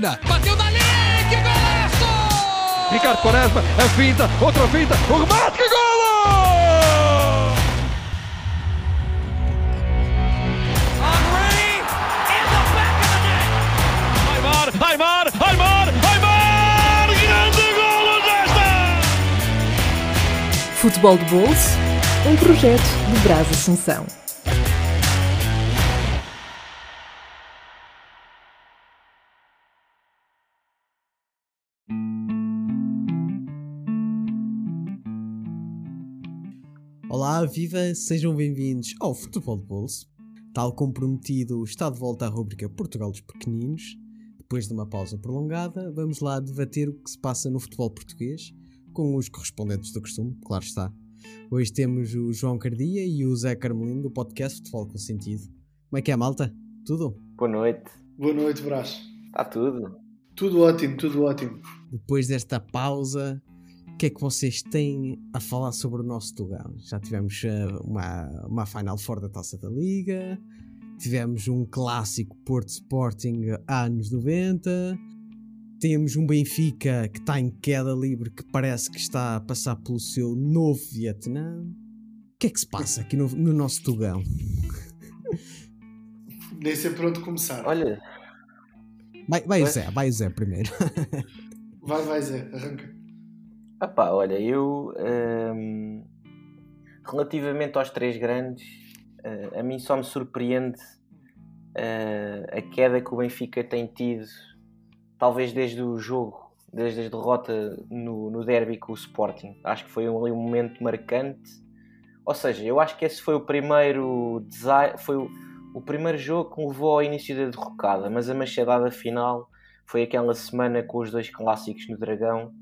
Argentina. Bateu dali, que golaço! Ricardo Quaresma, a finta, outra finta, o remate, que net. Aymar, Aymar, Aymar, Aymar! Grande golo desta! Futebol de Bolso, um projeto de Brás Assunção. Olá, viva! Sejam bem-vindos ao Futebol de Bolso. Tal como prometido, está de volta à rubrica Portugal dos Pequeninos. Depois de uma pausa prolongada, vamos lá debater o que se passa no futebol português, com os correspondentes do costume, claro está. Hoje temos o João Cardia e o Zé Carmelino do podcast Futebol com Sentido. Como é que é, malta? Tudo? Boa noite. Boa noite, Brás. Está tudo? Tudo ótimo, tudo ótimo. Depois desta pausa, que é que vocês têm a falar sobre o nosso Tugão? Já tivemos eh, uma, uma Final Four da Taça da Liga, tivemos um clássico Porto Sporting anos 90, temos um Benfica que está em queda livre que parece que está a passar pelo seu novo Vietnã. O que é que se passa aqui no, no nosso Tugão? Nem sei por onde começar. Olha, Vai, vai o Zé, vai o Zé primeiro. Vai, vai, Zé, arranca. Opá, olha, eu hum, relativamente aos três grandes, eh, a mim só me surpreende eh, a queda que o Benfica tem tido, talvez desde o jogo, desde a derrota no, no derby com o Sporting. Acho que foi um, ali um momento marcante. Ou seja, eu acho que esse foi o primeiro desi- foi o, o primeiro jogo que levou ao início da derrocada, mas a machadada final foi aquela semana com os dois clássicos no Dragão,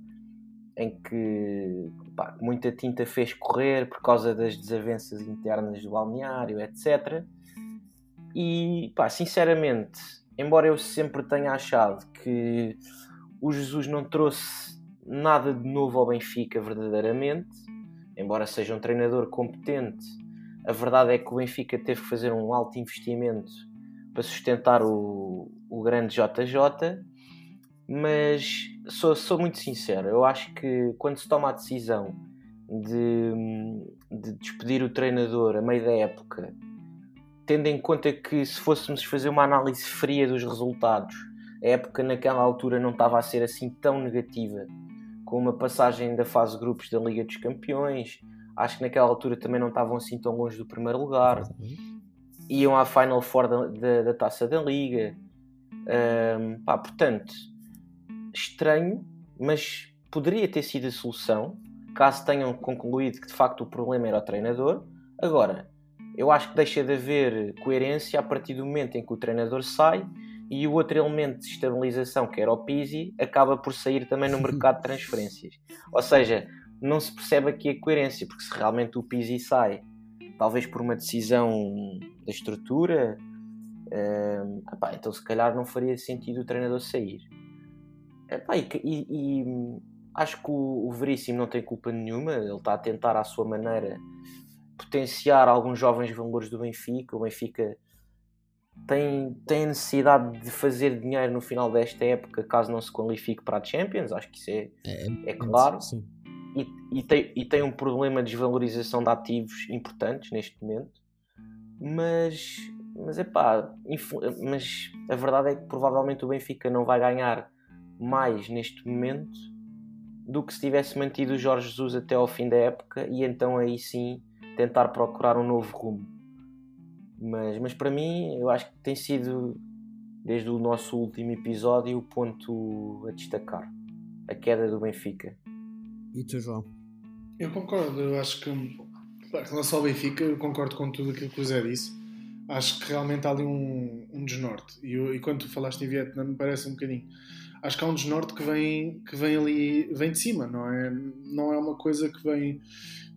em que pá, muita tinta fez correr por causa das desavenças internas do balneário, etc. E, pá, sinceramente, embora eu sempre tenha achado que o Jesus não trouxe nada de novo ao Benfica verdadeiramente, embora seja um treinador competente, a verdade é que o Benfica teve que fazer um alto investimento para sustentar o, o grande JJ, mas sou, sou muito sincero, eu acho que quando se toma a decisão de, de despedir o treinador a meio da época, tendo em conta que se fôssemos fazer uma análise fria dos resultados, a época naquela altura não estava a ser assim tão negativa, com uma passagem da fase de grupos da Liga dos Campeões, acho que naquela altura também não estavam assim tão longe do primeiro lugar, iam à Final Four da, da, da Taça da Liga. Ahm, pá, portanto, estranho, mas poderia ter sido a solução caso tenham concluído que de facto o problema era o treinador. Agora, eu acho que deixa de haver coerência a partir do momento em que o treinador sai e o outro elemento de estabilização, que era o Pizzi, acaba por sair também no mercado de transferências. Ou seja, não se percebe aqui a coerência, porque se realmente o Pizzi sai, talvez por uma decisão da estrutura, hum, epá, então se calhar não faria sentido o treinador sair. Epá, e, que- e- e acho que o, o Veríssimo não tem culpa nenhuma, ele está a tentar à sua maneira potenciar alguns jovens valores do Benfica. O Benfica tem, tem a necessidade de fazer dinheiro no final desta época caso não se qualifique para a Champions, acho que isso é, é claro. Sim. E, e tem, e tem um problema de desvalorização de ativos importantes neste momento. Mas, mas, epá, influ- mas a verdade é que provavelmente o Benfica não vai ganhar mais neste momento do que se tivesse mantido o Jorge Jesus até ao fim da época e então aí sim tentar procurar um novo rumo. Mas, mas para mim, eu acho que tem sido, desde o nosso último episódio, o ponto a destacar: a queda do Benfica. E tu, João? Eu concordo, eu acho que em relação ao Benfica, eu concordo com tudo aquilo que o Zé disse. Acho que realmente há ali um, um desnorte. E, eu- e quando tu falaste em Vietnã, me parece um bocadinho. Acho que há um desnorte que vem, que vem ali, vem de cima, não é? Não é uma coisa que vem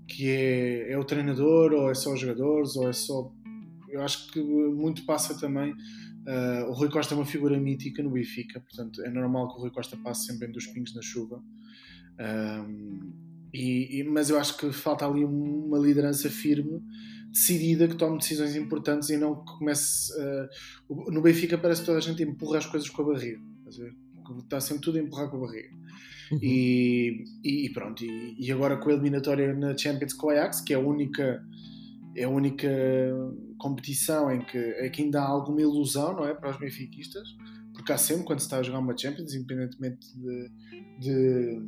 que é, é o treinador, ou é só os jogadores, ou é só. Eu acho que muito passa também. ah, o Rui Costa é uma figura mítica no Benfica, portanto é normal que o Rui Costa passe sempre em dos pingos na chuva. Um, e, e- mas eu acho que falta ali uma liderança firme, decidida, que tome decisões importantes e não que comece. uh, no Benfica parece que toda a gente empurra as coisas com a barriga. a ver? Está sempre tudo a empurrar com a barriga. Uhum. E, e pronto, e, e, agora com a eliminatória na Champions com o Ajax, que é a única, é a única competição em que, em que ainda há alguma ilusão não é, para os benfiquistas, porque há sempre, quando se está a jogar uma Champions, independentemente de, de,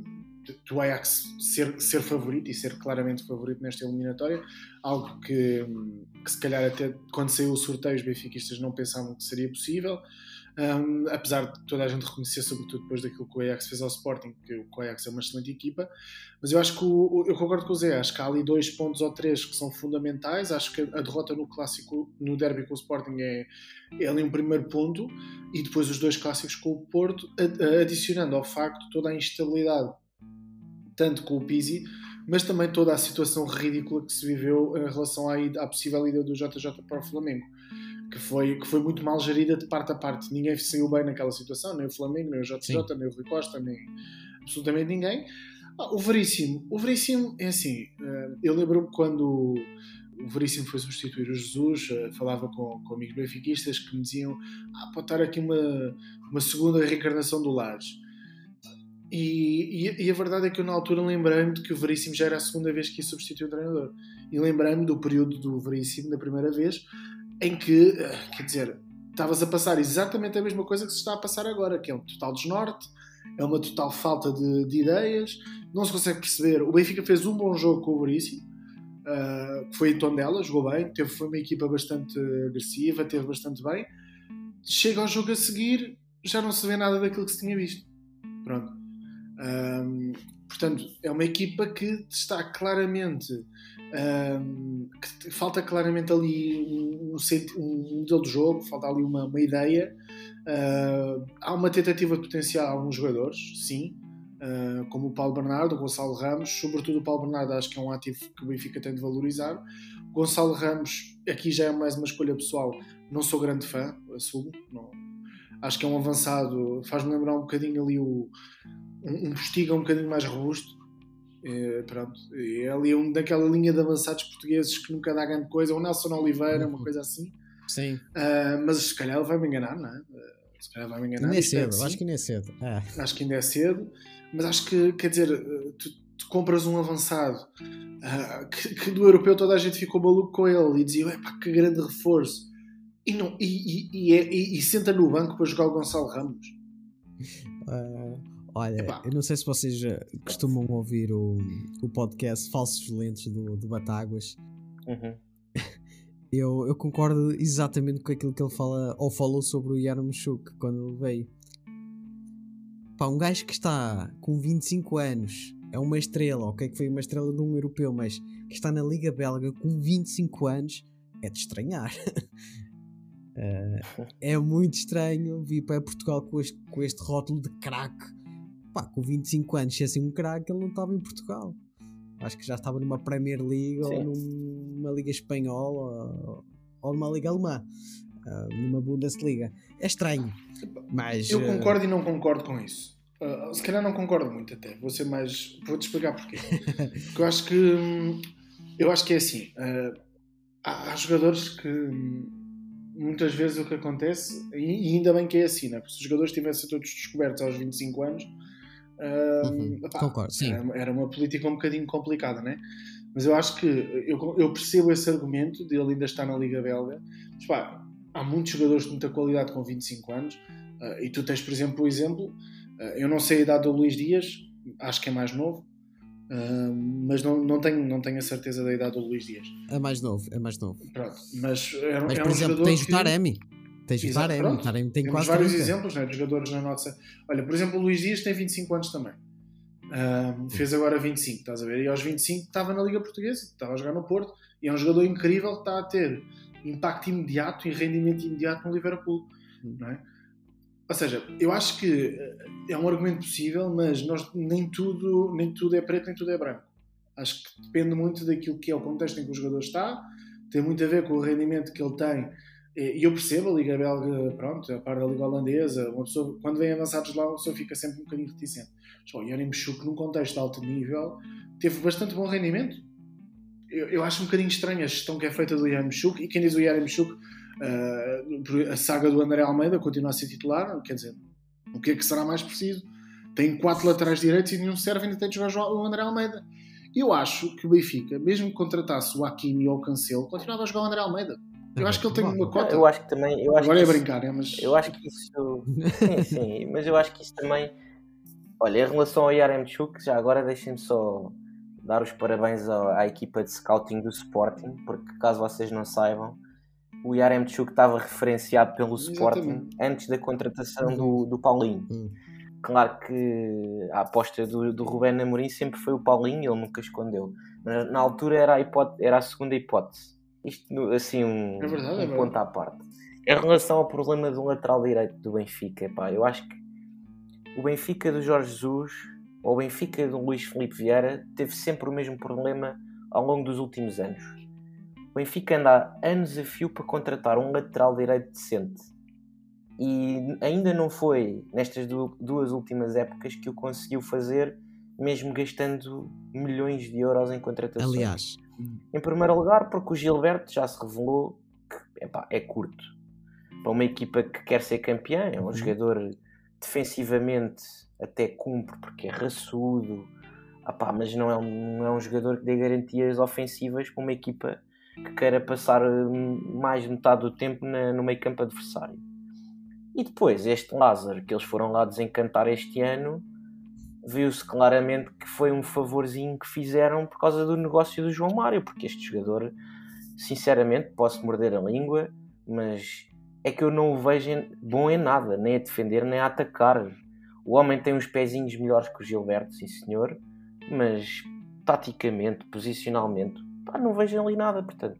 de, do Ajax ser, ser favorito e ser claramente favorito nesta eliminatória, algo que, que se calhar até quando saiu o sorteio os benfiquistas não pensavam que seria possível. Um, apesar de toda a gente reconhecer, sobretudo depois daquilo que o Ajax fez ao Sporting, que o Ajax é uma excelente equipa, mas eu acho que o, eu concordo com o Zé, acho que há ali dois pontos ou três que são fundamentais. Acho que a derrota no clássico, no derby com o Sporting, é, é ali um primeiro ponto, e depois os dois clássicos com o Porto, adicionando ao facto toda a instabilidade, tanto com o Pizzi, mas também toda a situação ridícula que se viveu em relação à, à possível ida do JJ para o Flamengo que foi, que foi muito mal gerida de parte a parte. Ninguém saiu bem naquela situação, nem o Flamengo, nem o JJ, Sim. nem o Rui Costa, nem absolutamente ninguém. Ah, o Veríssimo, o Veríssimo é assim, eh, eu lembro-me quando o Veríssimo foi substituir o Jesus, eh, falava com, com amigos benfiquistas que me diziam ah, pode estar aqui uma, uma segunda reencarnação do Lares. E, e, e, a verdade é que eu na altura lembrei-me de que o Veríssimo já era a segunda vez que ia substituir o treinador. E lembrei-me do período do Veríssimo, da primeira vez, em que, eh, quer dizer, estavas a passar exatamente a mesma coisa que se está a passar agora, que é um total desnorte, é uma total falta de, de ideias, não se consegue perceber. O Benfica fez um bom jogo com o Veríssimo, uh, foi em Tondela, jogou bem, teve, foi uma equipa bastante agressiva, teve bastante bem. Chega ao jogo a seguir, já não se vê nada daquilo que se tinha visto. Pronto. Um, portanto, é uma equipa que está claramente um, que falta claramente ali um, um, modelo de jogo, falta ali uma, uma ideia. Uh, há uma tentativa de potencial a alguns jogadores, sim, uh, como o Paulo Bernardo, o Gonçalo Ramos, sobretudo o Paulo Bernardo, acho que é um ativo que o Benfica tem de valorizar. Gonçalo Ramos, aqui já é mais uma escolha pessoal, não sou grande fã, assumo. Não, acho que é um avançado, faz-me lembrar um bocadinho ali o, um, um postiga um bocadinho mais robusto. É, pronto, é ali um daquela linha de avançados portugueses que nunca dá grande coisa, o Nelson Oliveira, uma coisa assim. Sim. Uh, mas se calhar ele vai me enganar, não é? Uh, se calhar vai me enganar. Ainda é cedo, é acho que ainda é cedo. Ah. Acho que ainda é cedo, mas acho que, quer dizer, tu, tu compras um avançado uh, que, que, do europeu toda a gente ficou maluco com ele e dizia, pá, que grande reforço. E, não, e, e, e, é, e, senta no banco para jogar o Gonçalo Ramos. Uh, Olha, Epá. eu não sei se vocês costumam ouvir o, o podcast Falsos Lentes do, do Batáguas. Uhum. Eu, eu concordo exatamente com aquilo que ele fala ou falou sobre o Yarmouk quando ele veio. Pá, um gajo que está com 25 anos, é uma estrela, ok? Que foi uma estrela de um europeu, mas que está na Liga Belga com 25 anos, é de estranhar. uh, é muito estranho vir para Portugal com este, com este rótulo de craque pá, com 25 anos, se assim um craque, ele não estava em Portugal. Acho que já estava numa Premier League Sim. ou numa Liga Espanhola ou, numa Liga Alemã, uh, numa Bundesliga. É estranho, mas. Eu concordo uh... e não concordo com isso. Uh, se calhar não concordo muito até. Vou ser mais. Vou-te explicar porquê. Porque eu acho que. Hum, eu acho que é assim. há, há jogadores que hum, muitas vezes o que acontece, e ainda bem que é assim, né? porque se os jogadores tivessem todos descobertos aos 25 anos, uhum. Concordo, sim. Era, era, uma política um bocadinho complicada, né? Mas eu acho que eu, eu percebo esse argumento de ele ainda estar na Liga Belga. Mas, pá, há muitos jogadores de muita qualidade com 25 anos. Uh, e tu tens, por exemplo, o exemplo. Uh, eu não sei a idade do Luís Dias, acho que é mais novo. Uh, mas não, não, tenho, não tenho a certeza da idade do Luís Dias. É mais novo, é mais novo. Pronto, mas, é, mas é por um exemplo, tens o Taremi. Tens de Taremi, Taremi tem Temos vários 30. exemplos né, de jogadores na nossa. Olha, por exemplo, o Luís Dias tem 25 anos também. Um, fez agora 25, estás a ver? E aos 25 estava na Liga Portuguesa, estava a jogar no Porto, e é um jogador incrível que está a ter impacto imediato e rendimento imediato no Liverpool, não é? Ou seja, eu acho que é um argumento possível, mas nós, nem, tudo, nem tudo é preto, nem tudo é branco. Acho que depende muito daquilo que é o contexto em que o jogador está, tem muito a ver com o rendimento que ele tem e eu percebo a Liga Belga, pronto, a par da Liga Holandesa, uma pessoa, quando vem avançados lá, uma pessoa fica sempre um bocadinho reticente. Só o Yarim Chuk, num contexto de alto nível, teve bastante bom rendimento. Eu, eu acho um bocadinho estranha a gestão que é feita do Yarim Chuk, e quem diz o Yarim Chuk, uh, a saga do André Almeida continua a ser titular, quer dizer, O que é que será mais preciso? Tem quatro laterais direitos e nenhum serve, ainda tem de jogar o André Almeida. Eu acho que o Benfica, mesmo que contratasse o Hakimi ou o Cancelo, continuava a jogar o André Almeida. Eu acho que ele tem uma cota. Eu acho que também. Eu acho Agora que é isso- brincar, é, mas. Eu acho que isso. Sim, sim, mas eu acho que isso também. Olha, em relação ao Yaremchuk, já agora deixem-me só dar os parabéns à, à equipa de scouting do Sporting, porque caso vocês não saibam, o Yaremchuk estava referenciado pelo Sporting Exatamente. antes da contratação do, do Paulinho. Hum. Claro que a aposta do, do Rubén Amorim sempre foi o Paulinho, ele nunca escondeu. Mas na altura era a, hipótese, era a segunda hipótese. Isto, assim, um, É verdade, é um verdade. ponto à parte. Em relação ao problema do lateral direito do Benfica, pá, eu acho que o Benfica do Jorge Jesus ou o Benfica do Luís Filipe Vieira teve sempre o mesmo problema ao longo dos últimos anos. O Benfica anda há anos a fio para contratar um lateral direito decente. E ainda não foi nestas du- duas últimas épocas que o conseguiu fazer, mesmo gastando milhões de euros em contratações. Aliás, Em primeiro lugar, porque o Gilberto já se revelou que epá, é curto. Para uma equipa que quer ser campeã, é um Uhum. jogador defensivamente até cumpre, porque é raçudo, epá, mas não é, um, não é um jogador que dê garantias ofensivas para uma equipa que queira passar hum, mais de metade do tempo na- no meio campo adversário. E depois, este Lázaro, que eles foram lá desencantar este ano, viu-se claramente que foi um favorzinho que fizeram por causa do negócio do João Mário, porque este jogador, sinceramente, posso morder a língua, mas é que eu não o vejo bom em nada, nem a defender, nem a atacar. O homem tem uns pezinhos melhores que o Gilberto, sim senhor, mas taticamente, posicionalmente, pá, não vejo ali nada, portanto.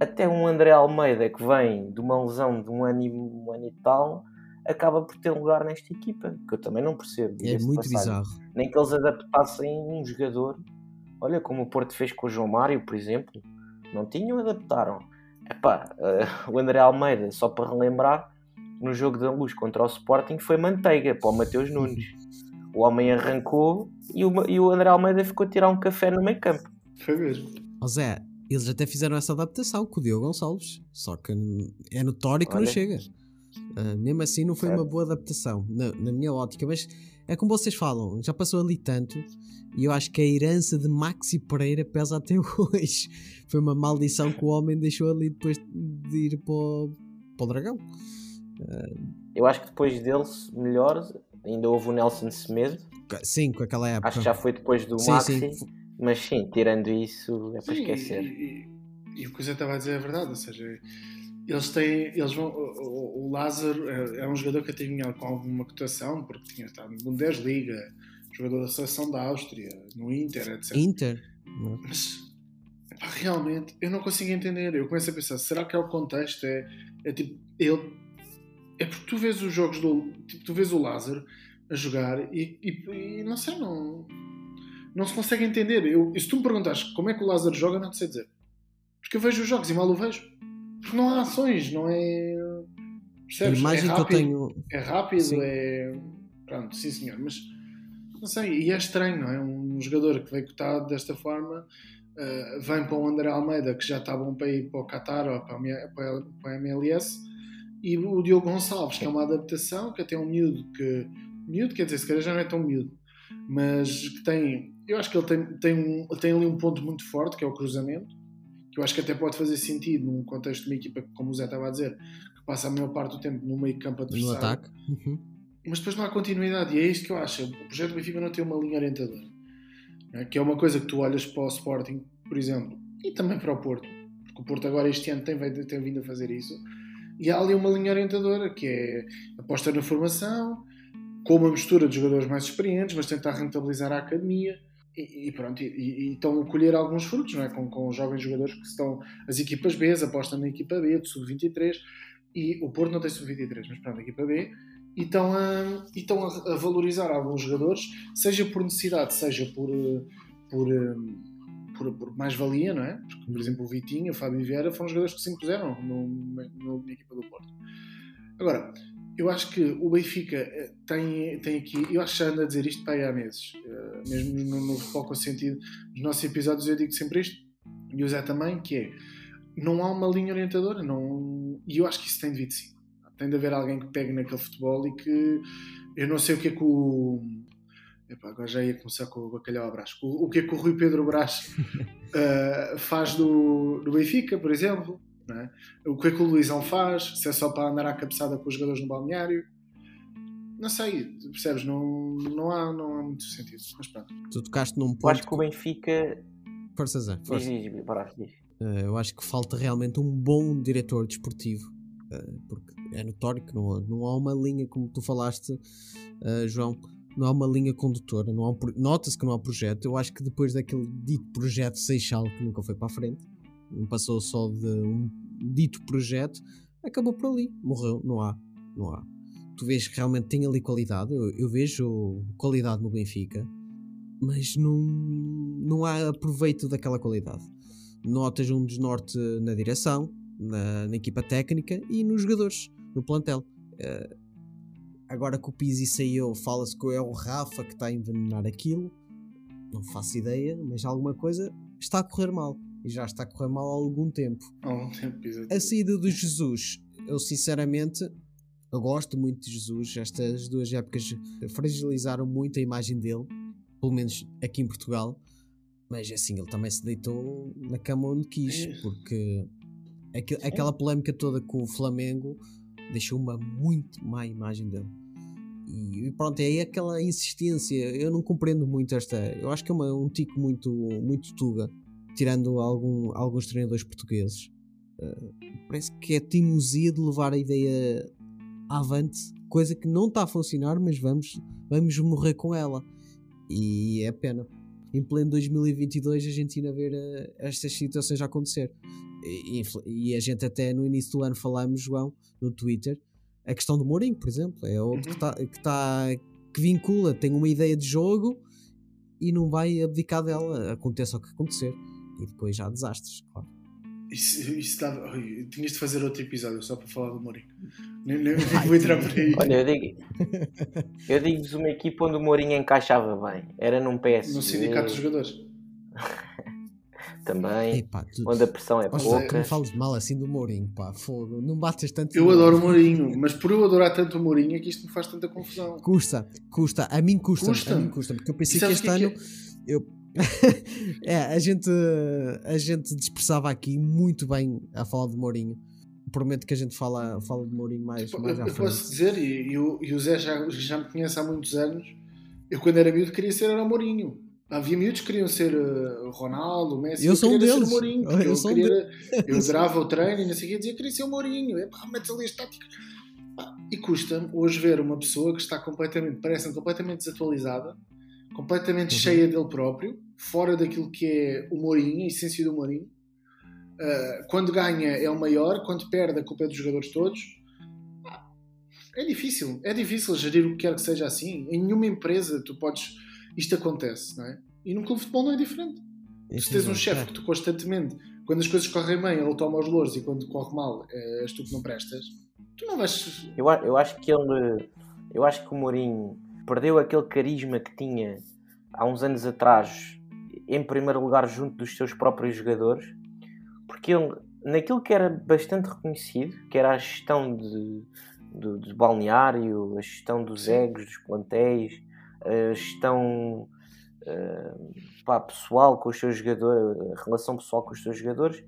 Até um André Almeida que vem de uma lesão de um ano e, um ano e tal, acaba por ter lugar nesta equipa, que eu também não percebo. é muito passagem bizarro. nem que eles adaptassem um jogador. Olha como o Porto fez com o João Mário, por exemplo. Não tinham, adaptaram. Epá, eh, o André Almeida, só para relembrar, no jogo da luz contra o Sporting foi manteiga para o Mateus Nunes. O homem arrancou e o, e o André Almeida ficou a tirar um café no meio campo. Foi mesmo. Ó Zé, eles até fizeram essa adaptação com o Diogo Gonçalves, só que é notório que não Olha. chega. Ah, mesmo assim, não foi Certo. uma boa adaptação, na, na minha ótica, mas é como vocês falam, já passou ali tanto, e eu acho que a herança de Maxi Pereira pesa até hoje. Foi uma maldição que o homem deixou ali depois de ir para o, para o Dragão. Eu acho que depois dele, melhor, ainda houve o Nelson Semedo. Sim, com aquela época. Acho que já foi depois do Sim, Maxi. sim. Mas sim, tirando isso, é para Sim, esquecer. E, e- e o que o Zé estava a dizer é verdade, ou seja, eles têm, eles vão, o, o- Lázaro é, é um jogador que até vinha com alguma cotação, porque tinha estado no Bundesliga, jogador da seleção da Áustria, no Inter, etc. Inter. Mas epá, realmente eu não consigo entender. Eu começo a pensar, será que é o contexto? É, é tipo, ele. É porque tu vês os jogos do. Tipo, tu vês o Lázaro a jogar e, e- e não sei, não. Não se consegue entender. Eu, se tu me perguntas como é que o Lázaro joga, não te sei dizer. Porque eu vejo os jogos e mal o vejo. Porque não há ações, não é. A Percebes? imagem é que eu rápido, tenho. é rápido, Sim. é. Pronto, sim senhor, mas não sei, e é estranho, não é? Um jogador que veio cotado desta forma eh, vem para o André Almeida, que já está bom para ir para o Qatar ou para a, para a- para a MLS, e o Diogo Gonçalves, que é uma adaptação, que até é um miúdo que. Miúdo, quer dizer, se calhar já não é tão miúdo, mas que tem. Eu acho que ele tem, tem, um, tem ali um ponto muito forte, que é o cruzamento, que eu acho que até pode fazer sentido num contexto de uma equipa, como o Zé estava a dizer, que passa a maior parte do tempo no meio campo No adversário ataque. Uhum. mas depois não há continuidade e é isto que eu acho. O projeto do Benfica não tem uma linha orientadora, não é? que é uma coisa que tu olhas para o Sporting, por exemplo, e também para o Porto, porque o Porto agora este ano tem, vindo- tem vindo a fazer isso, e há ali uma linha orientadora que é aposta na formação, com uma mistura de jogadores mais experientes, mas tentar rentabilizar a academia. E, pronto, e, e- estão a colher alguns frutos, não é? Com, com jovens jogadores que estão. As equipas B apostam na equipa B, de sub-23, e o Porto não tem sub-23, mas pronto, a equipa B, e estão, a, e estão a, a valorizar alguns jogadores, seja por necessidade, seja por, eh, por, eh, por, por mais-valia, não é? Porque, por exemplo, o Vitinho, o Fábio Vieira foram jogadores que se impuseram no, na equipa do Porto. Agora, eu acho que o Benfica eh, tem, tem aqui, eu acho que já ando a dizer isto para aí há meses, eh, mesmo no, no com sentido, nos nossos episódios eu digo sempre isto, e o Zé também, que é, não há uma linha orientadora, não, e eu acho que isso tem devido sim. Tem de haver alguém que pegue naquele futebol e que eu não sei o que é que o. Epá, agora já ia começar com o bacalhau a Brás. O, o que é que o Rui Pedro Brás uh, faz do, do Benfica, por exemplo? É? O que é que o Luizão faz? Se é só para andar à cabeçada com os jogadores no balneário? Não sei, percebes? Não, não, há, não há muito sentido. Mas pronto. Tu tocaste num ponto. Eu acho que o Benfica. Força, Zé. Força. Diz, diz, Brás, diz. Uh, eu acho que falta realmente um bom diretor desportivo. Uh, porque é notório que não, não há uma linha, como tu falaste, uh, João, não há uma linha condutora, não há um, nota-se que não há projeto. Eu acho que depois daquele dito projeto Seixal que nunca foi para a frente, não passou só de um dito projeto, acabou por ali, morreu, não há, não há. Tu vês que realmente tem ali qualidade, eu, eu vejo qualidade no Benfica, mas não, não há aproveito daquela qualidade. Notas um desnorte na direção, na, na equipa técnica e nos jogadores, no plantel. Uh, agora que o Pizzi saiu, fala-se que é o Rafa que está a envenenar aquilo. Não faço ideia, mas alguma coisa está a correr mal. E já está a correr mal há algum tempo. Há algum tempo, exatamente. A saída do Jesus, eu sinceramente eu gosto muito de Jesus. Estas duas épocas fragilizaram muito a imagem dele, pelo menos aqui em Portugal. Mas assim, ele também se deitou na cama onde quis, porque aquela polémica toda com o Flamengo deixou uma muito má imagem dele. E pronto, é aí aquela insistência. Eu não compreendo muito esta. Eu acho que é uma, um tico muito, muito tuga, tirando algum, alguns treinadores portugueses. Uh, parece que é teimosia de levar a ideia avante, coisa que não está a funcionar, mas vamos, vamos morrer com ela. E é pena. Em pleno 2022 a gente ir a ver uh, estas situações a acontecer. E, e, a gente até no início do ano falamos, João, no Twitter, a questão do Mourinho, por exemplo, é outro uhum. que, tá, que, tá, que vincula, tem uma ideia de jogo e não vai abdicar dela, aconteça o que acontecer. E depois já há desastres, claro. Isso, isso dava, tinhas de fazer outro episódio só para falar do Mourinho. Nem, nem, vou entrar por aí. Olha, eu digo, eu digo-vos uma equipa onde o Mourinho encaixava bem. Era num PS. No sindicato dos jogadores. também, Epá, tu, onde a pressão é pouca. Não fales mal assim do Mourinho, pá, fogo, não bates tanto. Eu adoro o Mourinho, mas por eu adorar tanto o Mourinho é que isto me faz tanta confusão. Custa, custa, a mim custa, custa. a mim custa, porque eu pensei que este que é ano é? eu é, a gente a gente dispersava aqui muito bem a falar do Mourinho. Prometo que a gente fala, fala de Mourinho mais, mais eu, à frente. posso dizer, e, e, o, Zé já, já me conhece há muitos anos, eu quando era miúdo queria ser era o Mourinho. Havia miúdos que queriam ser uh, Ronaldo, Messi. Eu, eu sou um deles. Ser Mourinho, eu, eu, sou queria, eu adorava o treino e não sei o que, dizia que queria ser o Mourinho. É pá, metes ali as táticas. e custa-me hoje ver uma pessoa que está completamente, parece completamente desatualizada, completamente uhum. cheia dele próprio, fora daquilo que é o Mourinho, a essência do Mourinho. Uh, quando ganha é o maior, quando perde a culpa é dos jogadores todos. É difícil, é difícil gerir o que quer que seja assim. Em nenhuma empresa tu podes isto acontece, não é? E num clube de futebol não é diferente. Isso Se tens um chefe que tu constantemente, quando as coisas correm bem, ele toma os louros e quando corre mal, eh, és tu que não prestas, tu não vais. Eu, eu acho que ele. Eu acho que o Mourinho perdeu aquele carisma que tinha há uns anos atrás, em primeiro lugar, junto dos seus próprios jogadores, porque ele, naquilo que era bastante reconhecido, que era a gestão de, de balneário, a gestão dos egos, dos plantéis, a gestão uh, pá, pessoal com os seus jogadores, a relação pessoal com os seus jogadores,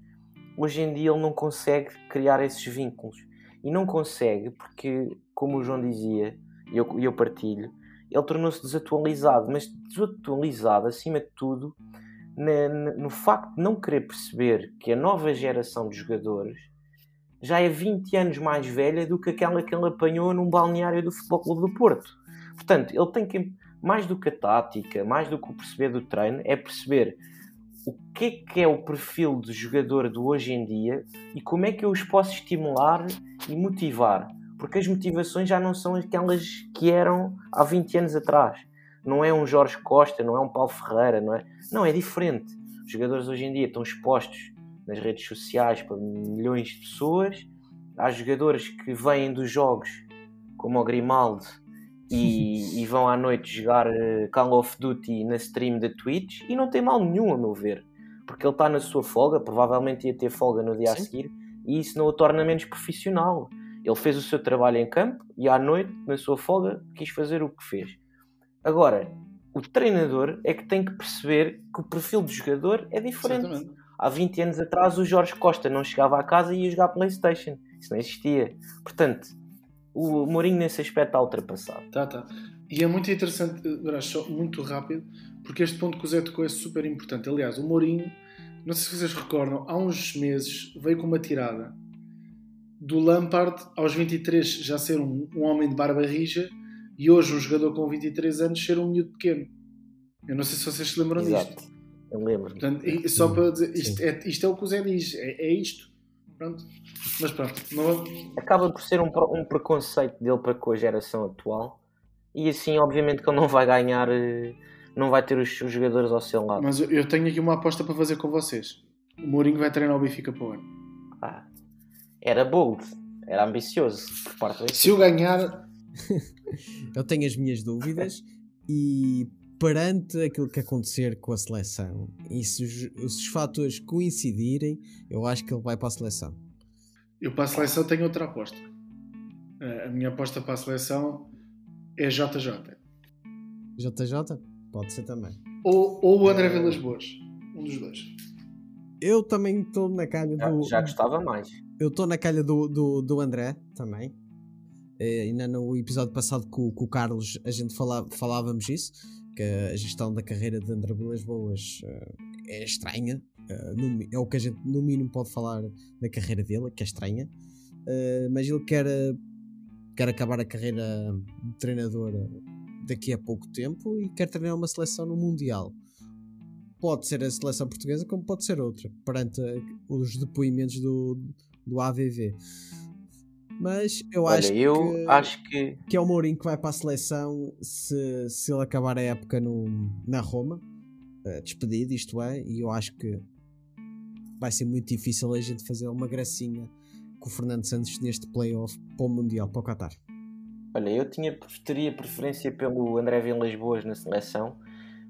hoje em dia ele não consegue criar esses vínculos. E não consegue porque, como o João dizia, e eu, eu partilho, ele tornou-se desatualizado, mas desatualizado acima de tudo na, no facto de não querer perceber que a nova geração de jogadores já é 20 anos mais velha do que aquela que ele apanhou num balneário do Futebol Clube do Porto. Portanto, ele tem que mais do que a tática, mais do que o perceber do treino, é perceber o que é que é o perfil do jogador do hoje em dia e como é que eu os posso estimular e motivar. Porque as motivações já não são aquelas que eram há 20 anos atrás. Não é um Jorge Costa, não é um Paulo Ferreira, não é? Não, é diferente. Os jogadores hoje em dia estão expostos nas redes sociais para milhões de pessoas. Há jogadores que vêm dos jogos, como o Grimaldo, e, e, vão à noite jogar eh, Call of Duty na stream da Twitch e não tem mal nenhum, a meu ver, porque ele está na sua folga, provavelmente ia ter folga no dia Sim. a seguir, e isso não o torna menos profissional. Ele fez o seu trabalho em campo e à noite, na sua folga, quis fazer o que fez. Agora, o treinador é que tem que perceber que o perfil do jogador é diferente. Exatamente. Há 20 anos atrás o Jorge Costa não chegava à casa e ia jogar Playstation. Isso não existia. Portanto, o Mourinho nesse aspecto está ultrapassado. Tá, tá. E é muito interessante, só muito rápido, porque este ponto que o Zé tocou é super importante. Aliás, o Mourinho, não sei se vocês recordam, há uns meses veio com uma tirada do Lampard aos 23 já ser um, um homem de barba rija e hoje um jogador com 23 anos ser um miúdo pequeno. Eu não sei se vocês se lembram Exato. disto. Eu lembro. Portanto, só para dizer, isto é, isto é o que o Zé diz, é, é isto. Pronto. Mas pronto, não, Acaba por ser um, um preconceito dele para com a geração atual. E assim, obviamente, que ele não vai ganhar, eh, não vai ter os, os jogadores ao seu lado. mas eu- eu tenho aqui uma aposta para fazer com vocês. O Mourinho vai treinar o Benfica para o ano. Ah, era bold, era ambicioso. Por parte do Se eu ganhar, Eu tenho as minhas dúvidas e perante aquilo que acontecer com a seleção e se os, se os fatores coincidirem, eu acho que ele vai para a seleção. eu para a seleção tenho outra aposta. A minha aposta para a seleção é JJ. JJ? Pode ser também. Ou, ou o André Vilas Boas. Um dos dois. Eu também estou na calha Já, do. já gostava mais. Eu estou na calha do, do, do André também. Eh, ainda no episódio passado com, com o Carlos a gente fala, falávamos isso, que a gestão da carreira de André Vilas Boas eh, é estranha. eh, no é o que a gente no mínimo pode falar da carreira dele, que é estranha. Eh, mas ele quer, quer acabar a carreira de treinador daqui a pouco tempo e quer treinar uma seleção no Mundial. Pode ser a seleção portuguesa, como pode ser outra, perante os depoimentos do, do AVV. Mas eu Olha, acho, eu que, acho que que é o Mourinho que vai para a seleção se, se ele acabar a época no, na Roma, eh, despedido, isto é, e eu acho que vai ser muito difícil a gente fazer uma gracinha com o Fernando Santos neste playoff para o Mundial, para o Qatar. Olha, eu tinha, teria preferência pelo André Vilas Boas na seleção,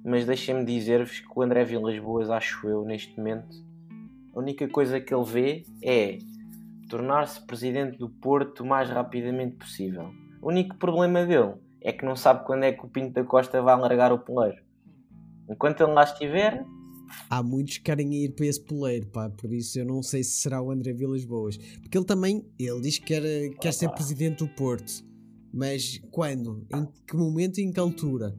mas deixem-me dizer-vos que o André Vilas Boas, acho eu, neste momento, a única coisa que ele vê é tornar-se presidente do Porto o mais rapidamente possível. O único problema dele é que não sabe quando é que o Pinto da Costa vai largar o poleiro. Enquanto ele lá estiver, Há muitos que querem ir para esse poleiro, pá, por isso eu não sei se será o André Vilas Boas. Porque ele também, ele diz que quer, quer ser presidente do Porto. Mas quando? Em que momento e em que altura?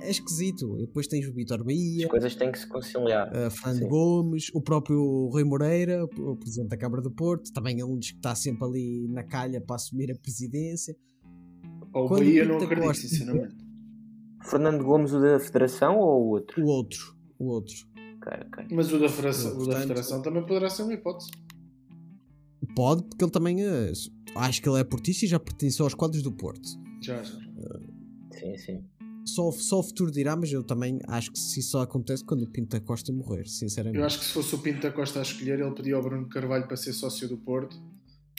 É, esquisito. E depois tens o Vitor as Bahia, coisas têm que se conciliar. a Fernando Sim. Gomes, o próprio Rui Moreira, o presidente da Câmara do Porto, também é um dos que está sempre ali na calha para assumir a presidência. Ou o Quando Bahia não acredito, Costa- sinceramente. Fernando Gomes, o da Federação ou o outro? O outro, o outro. Ok, ok. Mas o da, federação, o da Portanto- Federação também poderá ser uma hipótese. Pode, porque ele também é, acho que ele é portista e já pertence aos quadros do Porto. Já, já. Sim, sim. Só, só o futuro dirá, mas eu também acho que se isso só acontece quando o Pinto da Costa morrer, sinceramente. Eu acho que se fosse o Pinto da Costa a escolher, ele pedia ao Bruno Carvalho para ser sócio do Porto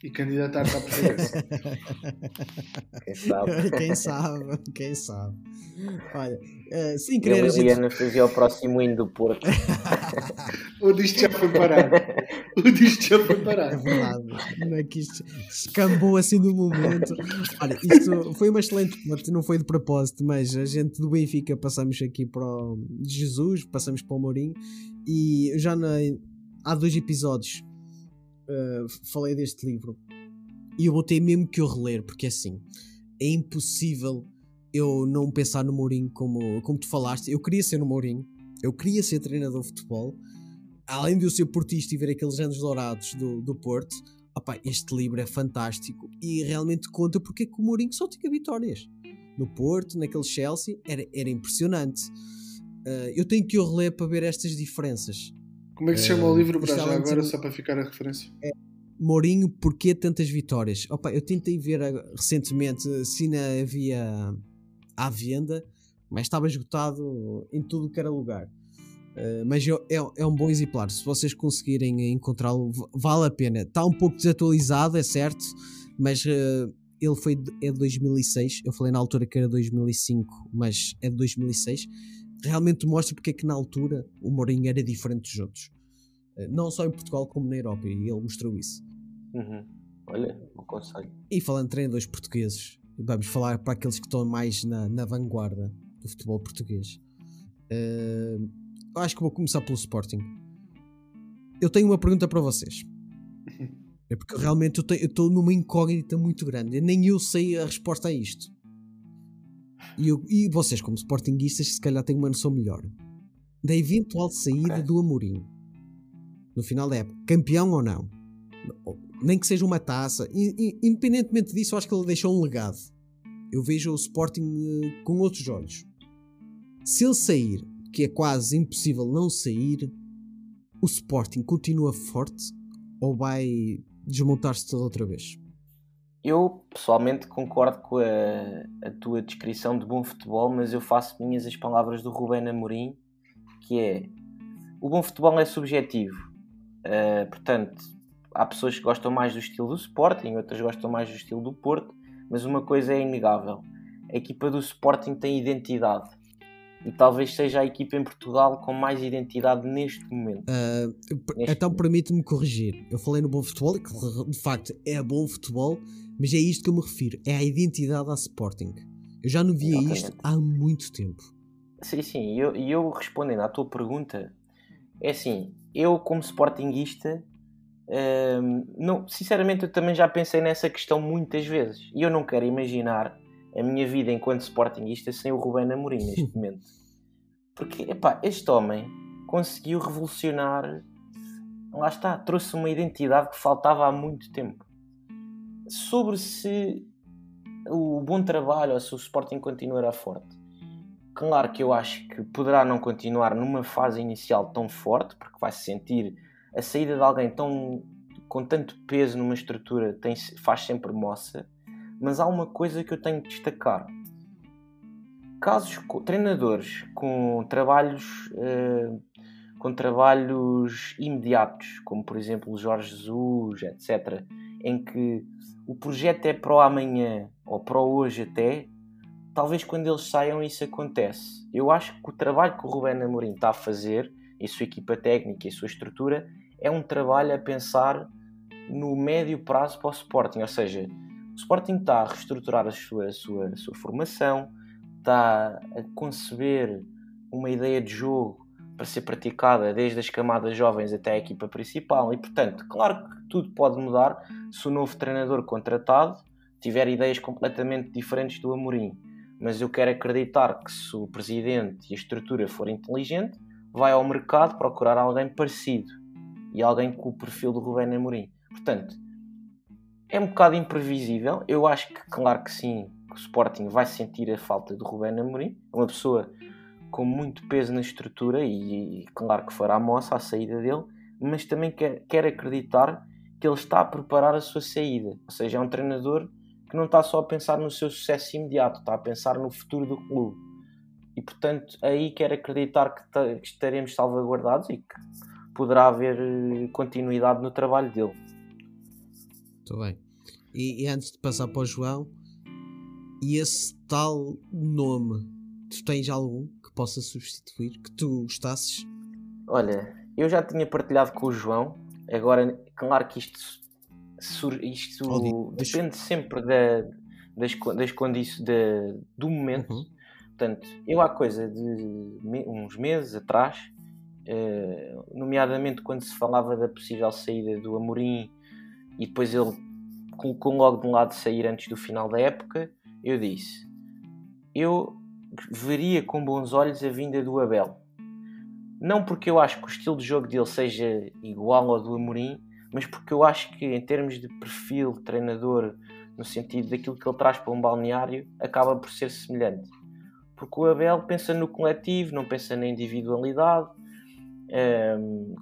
e candidatar-se à presidência. Quem sabe? quem sabe, quem sabe. Olha, eh, sem querer a a gente... Fazia o próximo hino do Porto. o disto já foi parado. O disto já foi É parado. verdade, não é que isto escambou assim no momento. Olha, isto foi uma excelente ponte, não foi de propósito, mas a gente do Benfica passamos aqui para o Jesus, passamos para o Mourinho e já na- há dois episódios uh, falei deste livro e eu botei mesmo que eu reler, porque assim é impossível eu não pensar no Mourinho como, como tu falaste. Eu queria ser no Mourinho, eu queria ser treinador de futebol, além de eu ser portista e ver aqueles anos dourados do, do Porto. opá, este livro é fantástico e realmente conta porque é que o Mourinho só tinha vitórias. No Porto, naquele Chelsea, era, era impressionante. Uh, eu tenho que o reler para ver estas diferenças. Como é que se chama Eh, o livro, isto Brás, já agora, só para ficar a referência? Mourinho, porquê tantas vitórias? Opa, eu tentei ver ah, recentemente se ainda havia à venda, mas estava esgotado em tudo que era lugar. Uh, mas é, é um bom exemplar. Se vocês conseguirem encontrá-lo, vale a pena. Está um pouco desatualizado, é certo, mas uh, ele foi de, é de 2006. Eu falei na altura que era 2005, mas é de 2006. Realmente mostra porque é que na altura o Mourinho era diferente dos outros. Uh, não só em Portugal como na Europa, e ele mostrou isso. Uhum. Olha, o conselho. E falando de treinadores portugueses, vamos falar para aqueles que estão mais na, na vanguarda do futebol português. Uh, acho que vou começar pelo Sporting. Eu tenho uma pergunta para vocês. É porque realmente eu estou numa incógnita muito grande. Nem eu sei a resposta a isto. E, eu, e vocês, como Sportinguistas, se calhar têm uma noção melhor. Da eventual saída okay. do Amorim. No final da época. Campeão ou não? Nem que seja uma taça. Independentemente disso, eu acho que ele deixou um legado. Eu vejo o Sporting uh, com outros olhos. Se ele sair, que é quase impossível não sair, o Sporting continua forte ou vai desmontar-se toda outra vez? Eu pessoalmente concordo com a, a, tua descrição de bom futebol, mas eu faço minhas as palavras do Rubén Amorim, que é o bom futebol é subjetivo. Uh, portanto, há pessoas que gostam mais do estilo do Sporting, outras gostam mais do estilo do Porto, mas uma coisa é inegável: a equipa do Sporting tem identidade e talvez seja a equipa em Portugal com mais identidade neste momento. Uh, neste então permite-me corrigir. Eu falei no bom futebol e que de facto é bom futebol, mas é isto que eu me refiro: é a identidade da Sporting. Eu já não via Exatamente. isto há muito tempo. Sim, sim, e eu, eu respondendo à tua pergunta, é assim: eu, como Sportingista, um, não, sinceramente, eu também já pensei nessa questão muitas vezes e eu não quero imaginar a minha vida enquanto Sportingista sem o Rubén Amorim neste momento. Porque, epá, este homem conseguiu revolucionar, lá está, trouxe uma identidade que faltava há muito tempo. Sobre se o bom trabalho ou se o Sporting continuará forte. Claro que eu acho que poderá não continuar numa fase inicial tão forte, porque vai se sentir a saída de alguém tão com tanto peso numa estrutura tem, faz sempre moça mas há uma coisa que eu tenho de destacar. Casos, treinadores com trabalhos, uh, com trabalhos imediatos, como por exemplo Jorge Jesus, etc., em que o projeto é para o amanhã ou para o hoje até, talvez quando eles saiam isso acontece. Eu acho que o trabalho que o Rubén Amorim está a fazer, e a sua equipa técnica e a sua estrutura, é um trabalho a pensar no médio prazo para o Sporting, ou seja, o Sporting está a reestruturar a sua, a sua, a sua formação, está a conceber uma ideia de jogo para ser praticada desde as camadas jovens até a equipa principal e, portanto, claro que tudo pode mudar se o novo treinador contratado tiver ideias completamente diferentes do Amorim. Mas eu quero acreditar que se o presidente e a estrutura for inteligente, vai ao mercado procurar alguém parecido e alguém com o perfil do Rubén Amorim. Portanto, é um bocado imprevisível. Eu acho que, claro que sim, que o Sporting vai sentir a falta do Rubén Amorim. É uma pessoa com muito peso na estrutura e, e claro que fará a moça a saída dele, mas também quer, quer acreditar que ele está a preparar a sua saída. Ou seja, é um treinador que não está só a pensar no seu sucesso imediato, está a pensar no futuro do clube. E portanto, aí quer acreditar que, que estaremos salvaguardados e que poderá haver eh, continuidade no trabalho dele. Muito bem. E, e, antes de passar para o João, e esse tal nome, tu tens algum que possa substituir, que tu gostasses? Olha, eu já tinha partilhado com o João, agora, claro que isto, isto oh, depende sempre da, das, das condições do momento. Uhum. Portanto, eu há coisa de uns meses atrás, eh, nomeadamente quando se falava da possível saída do Amorim e depois ele colocou logo de um lado de sair antes do final da época, eu disse: eu veria com bons olhos a vinda do Abel. Não porque eu acho que o estilo de jogo dele seja igual ao do Amorim, mas porque eu acho que em termos de perfil de treinador, no sentido daquilo que ele traz para um balneário, acaba por ser semelhante. Porque o Abel pensa no coletivo, não pensa na individualidade,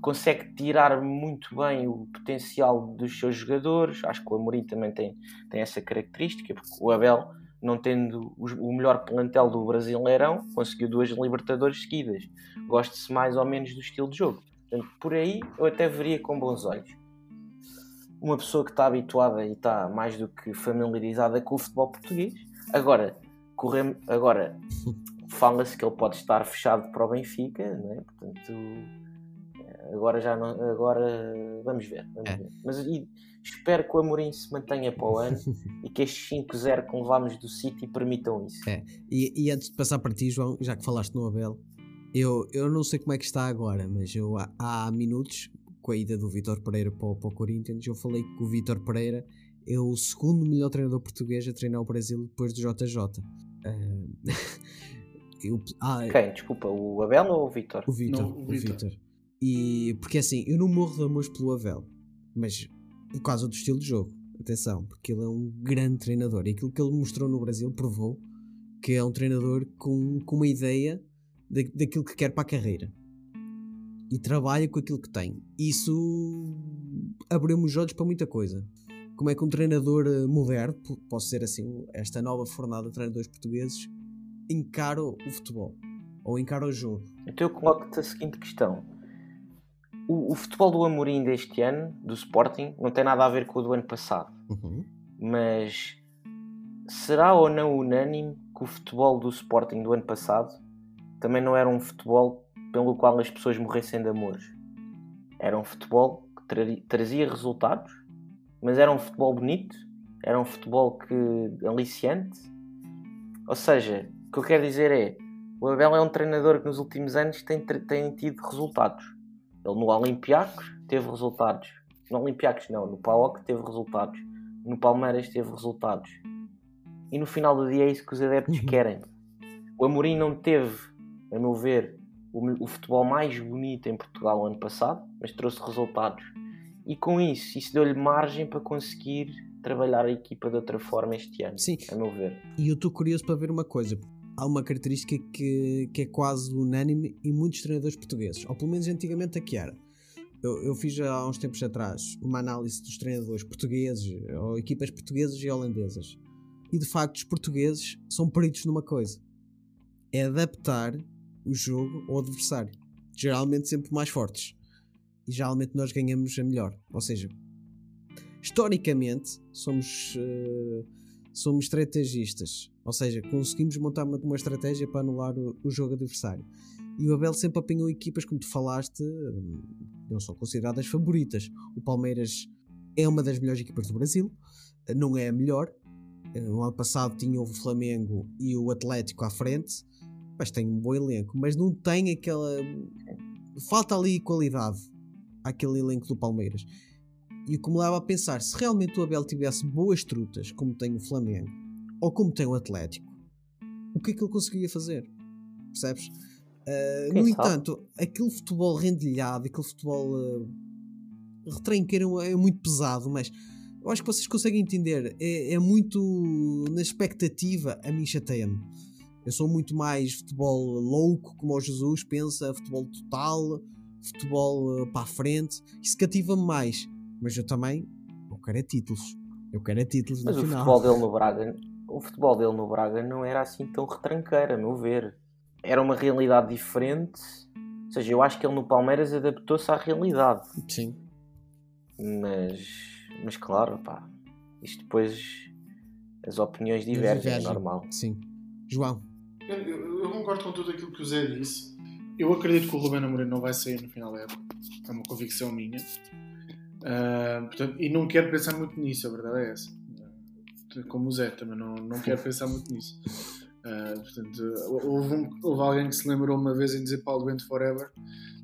consegue tirar muito bem o potencial dos seus jogadores. Acho que o Amorim também tem, tem essa característica, porque o Abel, não tendo o melhor plantel do Brasileirão, conseguiu duas Libertadores seguidas. Gosta-se mais ou menos do estilo de jogo. Portanto, por aí eu até veria com bons olhos. Uma pessoa que está habituada e está mais do que familiarizada com o futebol português. Agora, corremos, agora fala-se que ele pode estar fechado para o Benfica, é? portanto agora já não, agora vamos ver, vamos É. ver. Mas espero que o Amorim se mantenha para o ano e que estes 5-0 que levámos do City permitam isso. É. E, e antes de passar para ti, João, já que falaste no Abel, eu, eu não sei como é que está agora, mas eu há, há minutos, com a ida do Vítor Pereira para, o- para o Corinthians, eu falei que o Vítor Pereira é o segundo melhor treinador português a treinar o Brasil depois do JJ. Ah, eu- ah, Quem? Desculpa, o Abel ou o Vitor? o. Vítor. E porque assim, eu não morro de amores pelo Abel, mas por causa do estilo de jogo. Atenção, porque ele é um grande treinador e aquilo que ele mostrou no Brasil provou que é um treinador com, com uma ideia da, daquilo que quer para a carreira e trabalha com aquilo que tem. Isso abriu-me os olhos para muita coisa. Como é que um treinador eh, moderno, po- posso ser assim, esta nova fornada de treinadores portugueses, encara o futebol ou encara o jogo. Então eu coloco-te a seguinte questão. O, o futebol do Amorim deste ano, do Sporting, não tem nada a ver com o do ano passado. Uhum. Mas será ou não unânime que o futebol do Sporting do ano passado também não era um futebol pelo qual as pessoas morressem de amores? Era um futebol que trari- trazia resultados, mas era um futebol bonito, era um futebol que aliciante. Ou seja, o que eu quero dizer é o Abel é um treinador que nos últimos anos tem, tem tido resultados. Ele no Olympiacos teve resultados. No Olympiacos não, no PAOK teve resultados. No Palmeiras teve resultados. E no final do dia é isso que os adeptos Uhum. querem. O Amorim não teve, a meu ver, o, o futebol mais bonito em Portugal ano passado, mas trouxe resultados. E com isso, isso deu-lhe margem para conseguir trabalhar a equipa de outra forma este ano, Sim. a meu ver. E eu estou curioso para ver uma coisa. Há uma característica que, que é quase unânime em muitos treinadores portugueses, ou pelo menos antigamente aqui era. Eu, eu fiz já há uns tempos atrás uma análise dos treinadores portugueses, ou equipas portuguesas e holandesas. E de facto, os portugueses são peritos numa coisa: é adaptar o jogo ao adversário. Geralmente sempre mais fortes. E geralmente nós ganhamos a melhor. Ou seja, historicamente somos. eh, somos estrategistas, ou seja, conseguimos montar uma, uma estratégia para anular o, o jogo adversário. E o Abel sempre apanhou equipas, como tu falaste, hum, não são consideradas favoritas. O Palmeiras é uma das melhores equipas do Brasil, não é a melhor. Eh, No ano passado tinha o Flamengo e o Atlético à frente, mas tem um bom elenco, mas não tem aquela. Falta ali qualidade àquele elenco do Palmeiras. E leva a pensar, se realmente o Abel tivesse boas trutas, como tem o Flamengo, ou como tem o Atlético, o que é que ele conseguiria fazer? Percebes? Uh, no sabe? entanto, aquele futebol rendilhado, aquele futebol uh, retranqueiro é muito pesado, mas eu acho que vocês conseguem entender. É, é muito na expectativa, a mim chateia-me. Eu sou muito mais futebol louco, como o Jesus pensa, futebol total, futebol uh, para a frente. Isso cativa-me mais. Mas eu também, eu quero é títulos. Eu quero é títulos Mas no o final. futebol dele no Braga, o futebol dele no Braga não era assim tão retranqueiro, a meu ver. Era uma realidade diferente. Ou seja, eu acho que ele no Palmeiras adaptou-se à realidade. Sim. Mas, mas claro, pá, isto depois as opiniões divergem, é normal. Sim. João, Eu, eu- eu concordo com tudo aquilo que o Zé disse. Eu acredito que o Ruben Amorim não vai sair no final da época. É uma convicção minha. Ah, portanto, e não quero pensar muito nisso, a verdade é essa. Como o Zé, também não, não quero pensar muito nisso. Ah, portanto, houve, um- houve alguém que se lembrou uma vez em dizer Paulo Bento Forever.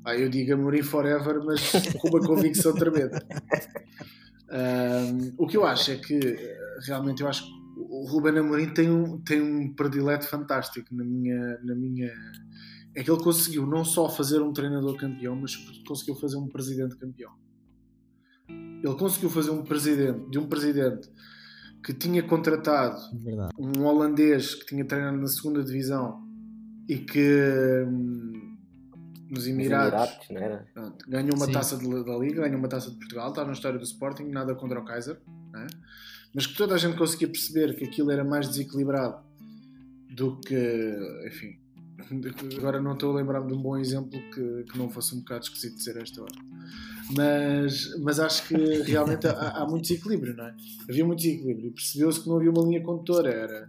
Ah, eu digo Amorim Forever, mas com uma convicção tremenda. Ah, o que eu acho é que realmente eu acho que o Ruben Amorim tem um, tem um predileto fantástico na minha, na minha. É que ele conseguiu não só fazer um treinador campeão, mas conseguiu fazer um presidente campeão. Ele conseguiu fazer um presidente, de um presidente que tinha contratado verdade. um holandês que tinha treinado na segunda divisão e que hum, nos Os Emirados, Emirados, não era? Pronto, ganhou uma Sim. taça de- da Liga, ganhou uma taça de Portugal, está na história do Sporting, nada contra o Kaiser, né? mas que toda a gente conseguia perceber que aquilo era mais desequilibrado do que, enfim. Agora não estou a lembrar-me de um bom exemplo que, que não fosse um bocado esquisito dizer esta hora. Mas, mas acho que realmente há, há muito desequilíbrio, não é? Havia muito desequilíbrio. E Percebeu-se que não havia uma linha condutora. Era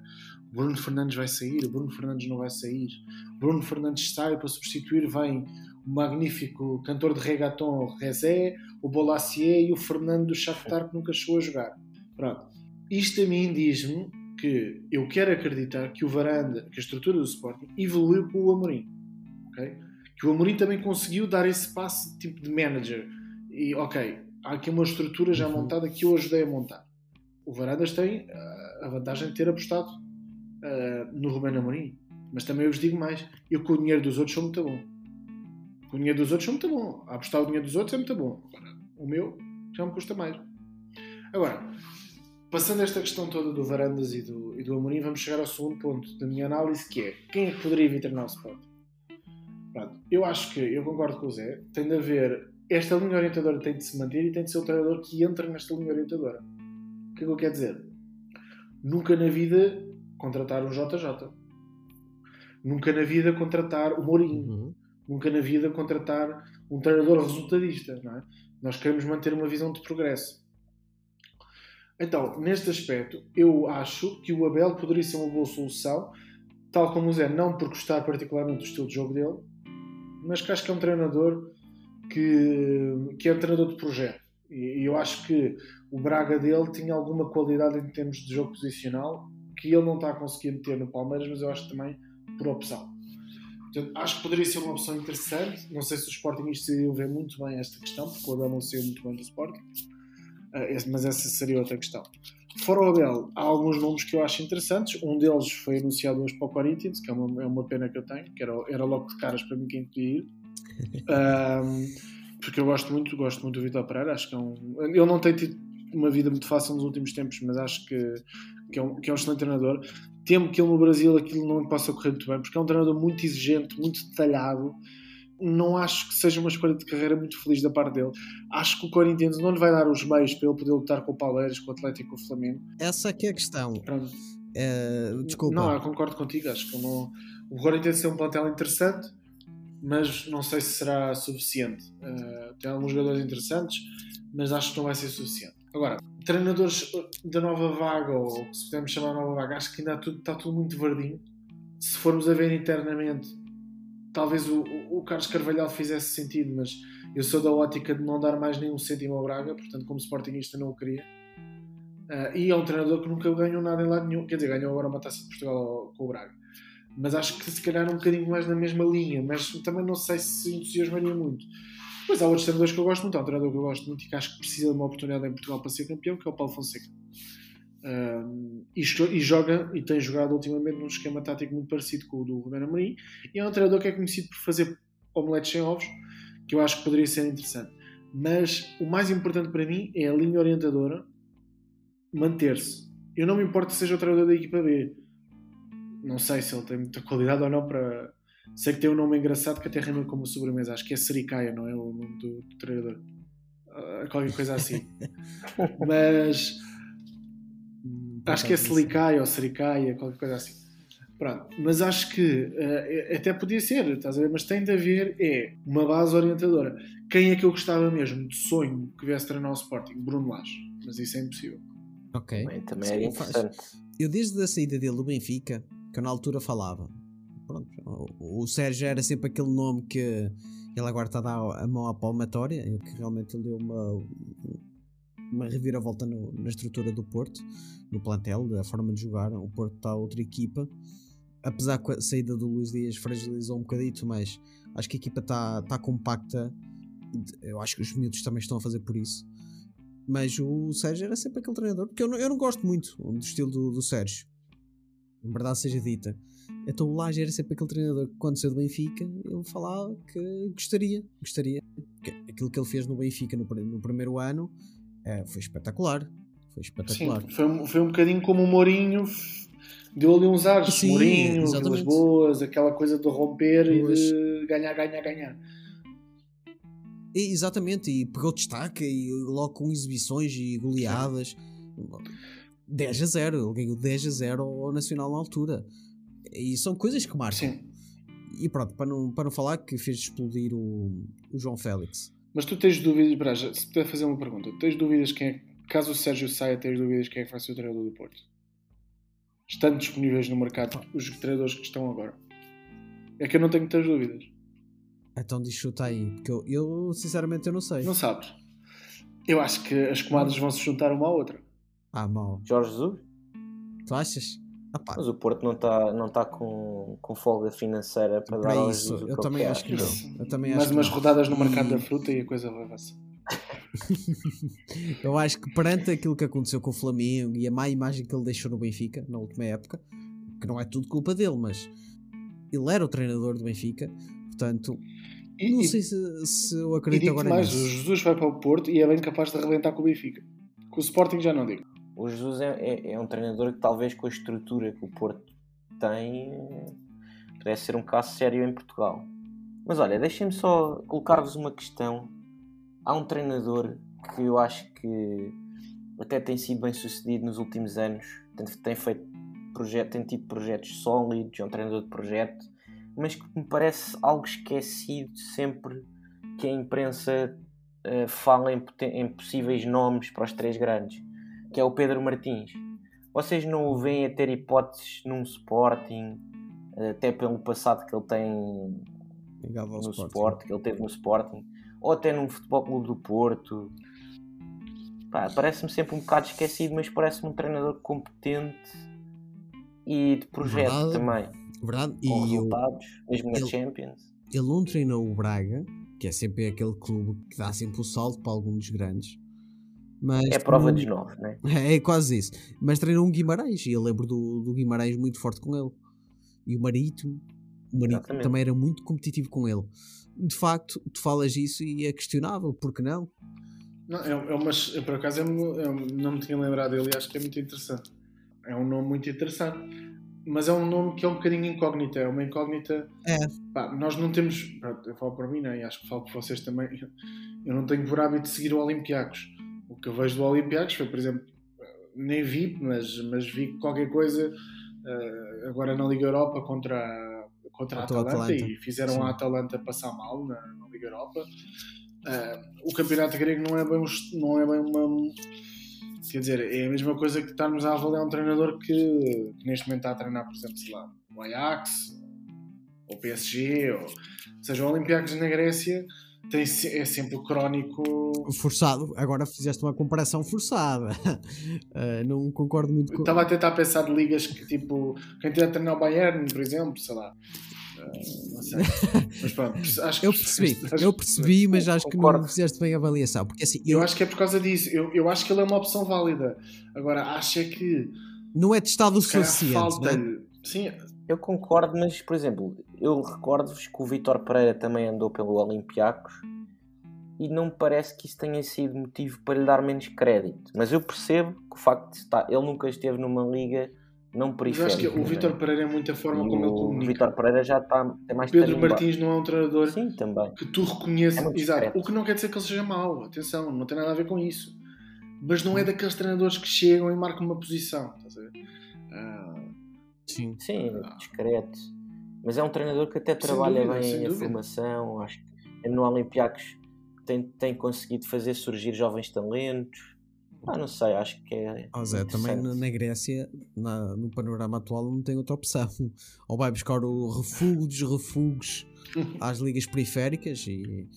Bruno Fernandes vai sair, Bruno Fernandes não vai sair. Bruno Fernandes sai para substituir, vem o magnífico cantor de reggaeton Rezé, o Bolacier e o Fernando do Shakhtar que nunca chegou a jogar. Pronto. Isto a mim diz-me que eu quero acreditar que o Varanda, que a estrutura do Sporting evoluiu com o Amorim. Que o Amorim também conseguiu dar esse passo tipo de manager. E ok, há aqui uma estrutura já montada que eu ajudei a montar. O Varandas tem ah, a vantagem de ter apostado ah, no Rubén Amorim. Mas também eu vos digo mais, eu com o dinheiro dos outros sou muito bom. Com o dinheiro dos outros sou muito bom. A apostar o dinheiro dos outros é muito bom. Agora, o meu já me custa mais. Agora, passando esta questão toda do Varandas e do, e do Amorim, vamos chegar ao segundo ponto da minha análise, que é quem é que poderia vir treinar o Sporting? Pronto, eu acho que, eu concordo com o Zé, tem de haver, esta linha orientadora tem de se manter e tem de ser o treinador que entra nesta linha orientadora. O que é que eu quero dizer? Nunca na vida contratar um JJ. Nunca na vida contratar o Mourinho. Uhum. Nunca na vida contratar um treinador resultadista. Não é? Nós queremos manter uma visão de progresso. Então, neste aspecto, eu acho que o Abel poderia ser uma boa solução, tal como o Zé, não por gostar particularmente do estilo de jogo dele, mas que acho que é um treinador que, que é treinador de projeto. E, e eu acho que o Braga dele tinha alguma qualidade em termos de jogo posicional que ele não está a conseguir ter no Palmeiras, mas eu acho também por opção. Portanto, acho que poderia ser uma opção interessante. Não sei se os Sportingistas iriam ver muito bem esta questão, porque o Abel não saiu muito bem do Sporting. Ah, mas essa seria outra questão. Fora o Abel, há alguns nomes que eu acho interessantes. Um deles foi anunciado hoje para o Corinthians, que é uma, é uma pena que eu tenho, que era, era logo de caras para mim quem podia ir. Ahm, porque eu gosto muito, gosto muito do Vitor Pereira. Acho que é um. Ele não tem tido uma vida muito fácil nos últimos tempos, mas acho que, que, é, um, que é um excelente treinador. Temo que ele no Brasil aquilo não possa correr muito bem, porque é um treinador muito exigente, muito detalhado. Não acho que seja uma escolha de carreira muito feliz da parte dele. Acho que o Corinthians não lhe vai dar os meios para ele poder lutar com o Palmeiras, com o Atlético e com o Flamengo. Essa que é a questão. Pronto. Eh, desculpa. Não, eu concordo contigo. Acho que não... o Corinthians tem um plantel interessante, mas não sei se será suficiente. Uh, tem alguns jogadores interessantes, mas acho que não vai ser suficiente. Agora, treinadores da nova vaga, ou se podemos chamar nova vaga, acho que ainda tudo, está tudo muito verdinho. Se formos a ver internamente, talvez o, o Carlos Carvalhal fizesse sentido, mas eu sou da ótica de não dar mais nenhum cêntimo ao Braga, portanto, como Sportingista, não o queria. Uh, e é um treinador que nunca ganhou nada em lado nenhum, quer dizer, ganhou agora uma taça de Portugal com o Braga. Mas acho que se calhar um bocadinho mais na mesma linha, mas também não sei se entusiasmaria muito. Depois há outros treinadores que eu gosto muito, há um treinador que eu gosto muito e que acho que precisa de uma oportunidade em Portugal para ser campeão, que é o Paulo Fonseca. E, e joga e tem jogado ultimamente num esquema tático muito parecido com o do Rubén Amorim e é um treinador que é conhecido por fazer omeletes sem ovos que eu acho que poderia ser interessante mas o mais importante para mim é a linha orientadora manter-se eu não me importo se seja o treinador da equipa B não sei se ele tem muita qualidade ou não para sei que tem um nome engraçado que até rima como sobremesa acho que é Sericaia, não é o nome do, do treinador Ah, qualquer coisa assim mas Hum, Acho que é Selicaia ou Sericaia, qualquer coisa assim. Pronto, mas acho que eh, até podia ser, estás a ver? Mas tem de haver é uma base orientadora. Quem é que eu gostava mesmo de sonho que viesse treinar o Sporting? Bruno Lage, mas isso é impossível. Ok. Bem, também faz. interessante. Eu desde a saída dele do Benfica, que eu na altura falava, pronto, o, Sérgio era sempre aquele nome que ele agora está a dar a mão à palmatória, que realmente ele deu uma, uma reviravolta no- na estrutura do Porto, no plantel, da forma de jogar. O Porto está outra equipa, apesar que a saída do Luís Dias fragilizou um bocadito, mas acho que a equipa está compacta. Eu acho que os miúdos também estão a fazer por isso. Mas o Sérgio era sempre aquele treinador, porque eu não, eu não gosto muito do estilo do, do Sérgio. Verdade seja dita. Então o Laje era sempre aquele treinador que quando saiu do Benfica ele falava que gostaria, gostaria. Aquilo que ele fez no Benfica no, no primeiro ano eh, foi espetacular. Foi espetacular. Sim, foi, um- foi um bocadinho como o Mourinho deu ali uns ares. Sim, Mourinho, Vilas exatamente. Boas, aquela coisa de romper e de ganhar, ganhar, ganhar. E, exatamente, e pegou destaque e logo com exibições e goleadas. 10 a 0, ele ganhou 10 a 0 ao Nacional na altura. E são coisas que marcam. Sim. E pronto, para não, para não falar que fez explodir o, o João Félix. Mas tu tens dúvidas, Braja, se puder fazer uma pergunta, tens dúvidas quem é, caso o Sérgio saia, tens dúvidas quem é que vai ser o treinador do Porto? Estando disponíveis no mercado os treinadores que estão agora. É que eu não tenho muitas dúvidas. Então diz chuta aí, porque eu, eu, sinceramente eu não sei. Não sabes. Eu acho que as comadres vão se juntar uma à outra. Ah, mal. Jorge Jesus? Tu achas? Ah, pá, Mas o Porto não está não tá com, com folga financeira para dar para ao isso, Jesus o eu também acho que não. Eu também Mais acho umas não. rodadas no mercado E- da fruta e a coisa vai avançar. Eu acho que perante aquilo que aconteceu com o Flamengo e a má imagem que ele deixou no Benfica na última época, que não é tudo culpa dele, mas ele era o treinador do Benfica, portanto, E, não e- sei se, se eu e acredito digo agora mais, o nisso. Jesus vai para o Porto e é bem capaz de arrebentar com o Benfica. Com o Sporting já não digo. O Jesus é, é, é um treinador que talvez com a estrutura que o Porto tem pudesse ser um caso sério em Portugal. Mas olha, deixem-me só colocar-vos uma questão. Há um treinador que eu acho que até tem sido bem sucedido nos últimos anos, tem, tem feito projeto, tem tido projetos sólidos, é um treinador de projeto, mas que me parece algo esquecido sempre que a imprensa eh, fala em, em possíveis nomes para os três grandes, que é o Pedro Martins. Vocês não o veem a ter hipóteses num Sporting, até pelo passado que ele tem Ligado ao no Sporting. Sporting, que ele teve no Sporting, ou até num Futebol Clube do Porto. Parece-me sempre um bocado esquecido, mas parece-me um treinador competente e de projeto Verdade. também, Verdade? com E eu, resultados, mesmo na ele- Champions. ele não treinou o Braga, que é sempre aquele clube que dá sempre o salto para algum dos grandes. Mas É prova dos nove, né? É quase isso. Mas treinou um Guimarães e eu lembro do, do Guimarães muito forte com ele. E o Marítimo, o Marítimo também era muito competitivo com ele. De facto, tu falas isso e é questionável, porque não? Não, é, é uma, eu, por acaso é uma- é não me tinha lembrado dele e acho que é muito interessante. É um nome muito interessante. Mas é um nome que é um bocadinho incógnita. É uma incógnita. É. Pá, nós não temos. Eu falo para mim, né? e acho que falo para vocês também. Eu não tenho por hábito de seguir o Olympiacos. O que eu vejo do Olympiacos foi, por exemplo, nem vi, mas, mas vi qualquer coisa eh, agora na Liga Europa contra, a- contra a Atalanta, Atalanta. e fizeram Sim. a Atalanta passar mal na, na Liga Europa. Eh, o campeonato grego não é bem, não é bem uma. Quer dizer, é a mesma coisa que estarmos a avaliar um treinador que, que neste momento está a treinar, por exemplo, sei lá, o Ajax, ou o PSG, ou, ou seja, o Olympiacos na Grécia tem, é sempre o crónico. Forçado, agora fizeste uma comparação forçada. Ah, não concordo muito com. Estava a tentar pensar de ligas que tipo. Quem tiver a treinar o Bayern, por exemplo, sei lá. Eh, não sei. Mas pronto, acho que Eu percebi, acho- eu percebi, mas acho que não Concordo. fizeste bem a avaliação. Porque assim, Eu eu, acho que é por causa disso. Eu, eu acho que ele é uma opção válida. Agora, acho é que. não é testado o suficiente. né? falta-lhe. Sim, Eu concordo, mas, por exemplo, eu recordo-vos que o Vitor Pereira também andou pelo Olympiacos e não me parece que isso tenha sido motivo para lhe dar menos crédito. Mas eu percebo que o facto de estar, ele nunca esteve numa liga não mas periférica. acho que o né? Vitor Pereira é muito a forma E como ele o comunica. Vitor Pereira já está tem mais Pedro. Martins não é um treinador Sim, também. que tu reconheces. É Exato. O que não quer dizer que ele seja mau. Atenção, não tem nada a ver com isso. Mas não é daqueles treinadores que chegam e marcam uma posição. Estás a ver? Ah, Sim. Sim, discreto. Mas é um treinador que até Sem trabalha dúvida, bem a dúvida. formação. Acho que no Olympiacos tem, tem conseguido fazer surgir jovens talentos. Ah, não sei, acho que é. Ó Zé, também na, Grécia, na- no panorama atual, não tem outra opção. Ou vai buscar o refúgio dos refugos às ligas periféricas e.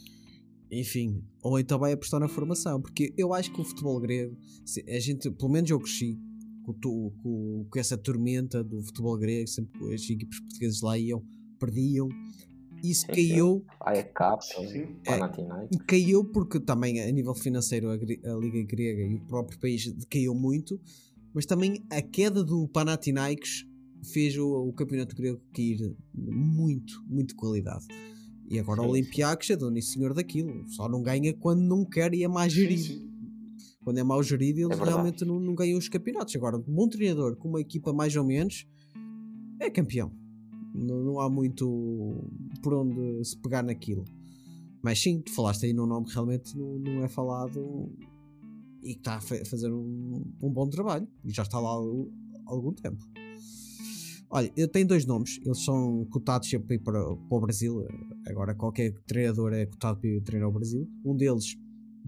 Enfim, ou então vai apostar na formação, porque eu acho que o futebol grego, a gente, pelo menos eu cresci com, com- com essa tormenta do futebol grego, sempre que as equipes portuguesas lá iam, perdiam, isso Sim, caiu Sim. Panathinaikos. caiu porque também a nível financeiro a, a Liga Grega e o próprio país caiu muito, mas também a queda do Panathinaikos fez o, o campeonato grego cair muito, muito de qualidade. E agora o Sim, Olympiacos é dono e senhor daquilo, só não ganha quando não quer e é mais gerido. Quando é mal gerido, eles verdade. realmente não, não ganham os campeonatos. Agora, um bom treinador com uma equipa mais ou menos é campeão. Não, não há muito por onde se pegar naquilo. Mas sim, tu falaste aí num nome que realmente não, não é falado e que está a fa- fazer um, um bom trabalho e já está lá há al- algum tempo. Olha, eu tenho dois nomes, eles são cotados sempre para, para, o Brasil. Agora, qualquer treinador é cotado para ir treinar o Brasil. Um deles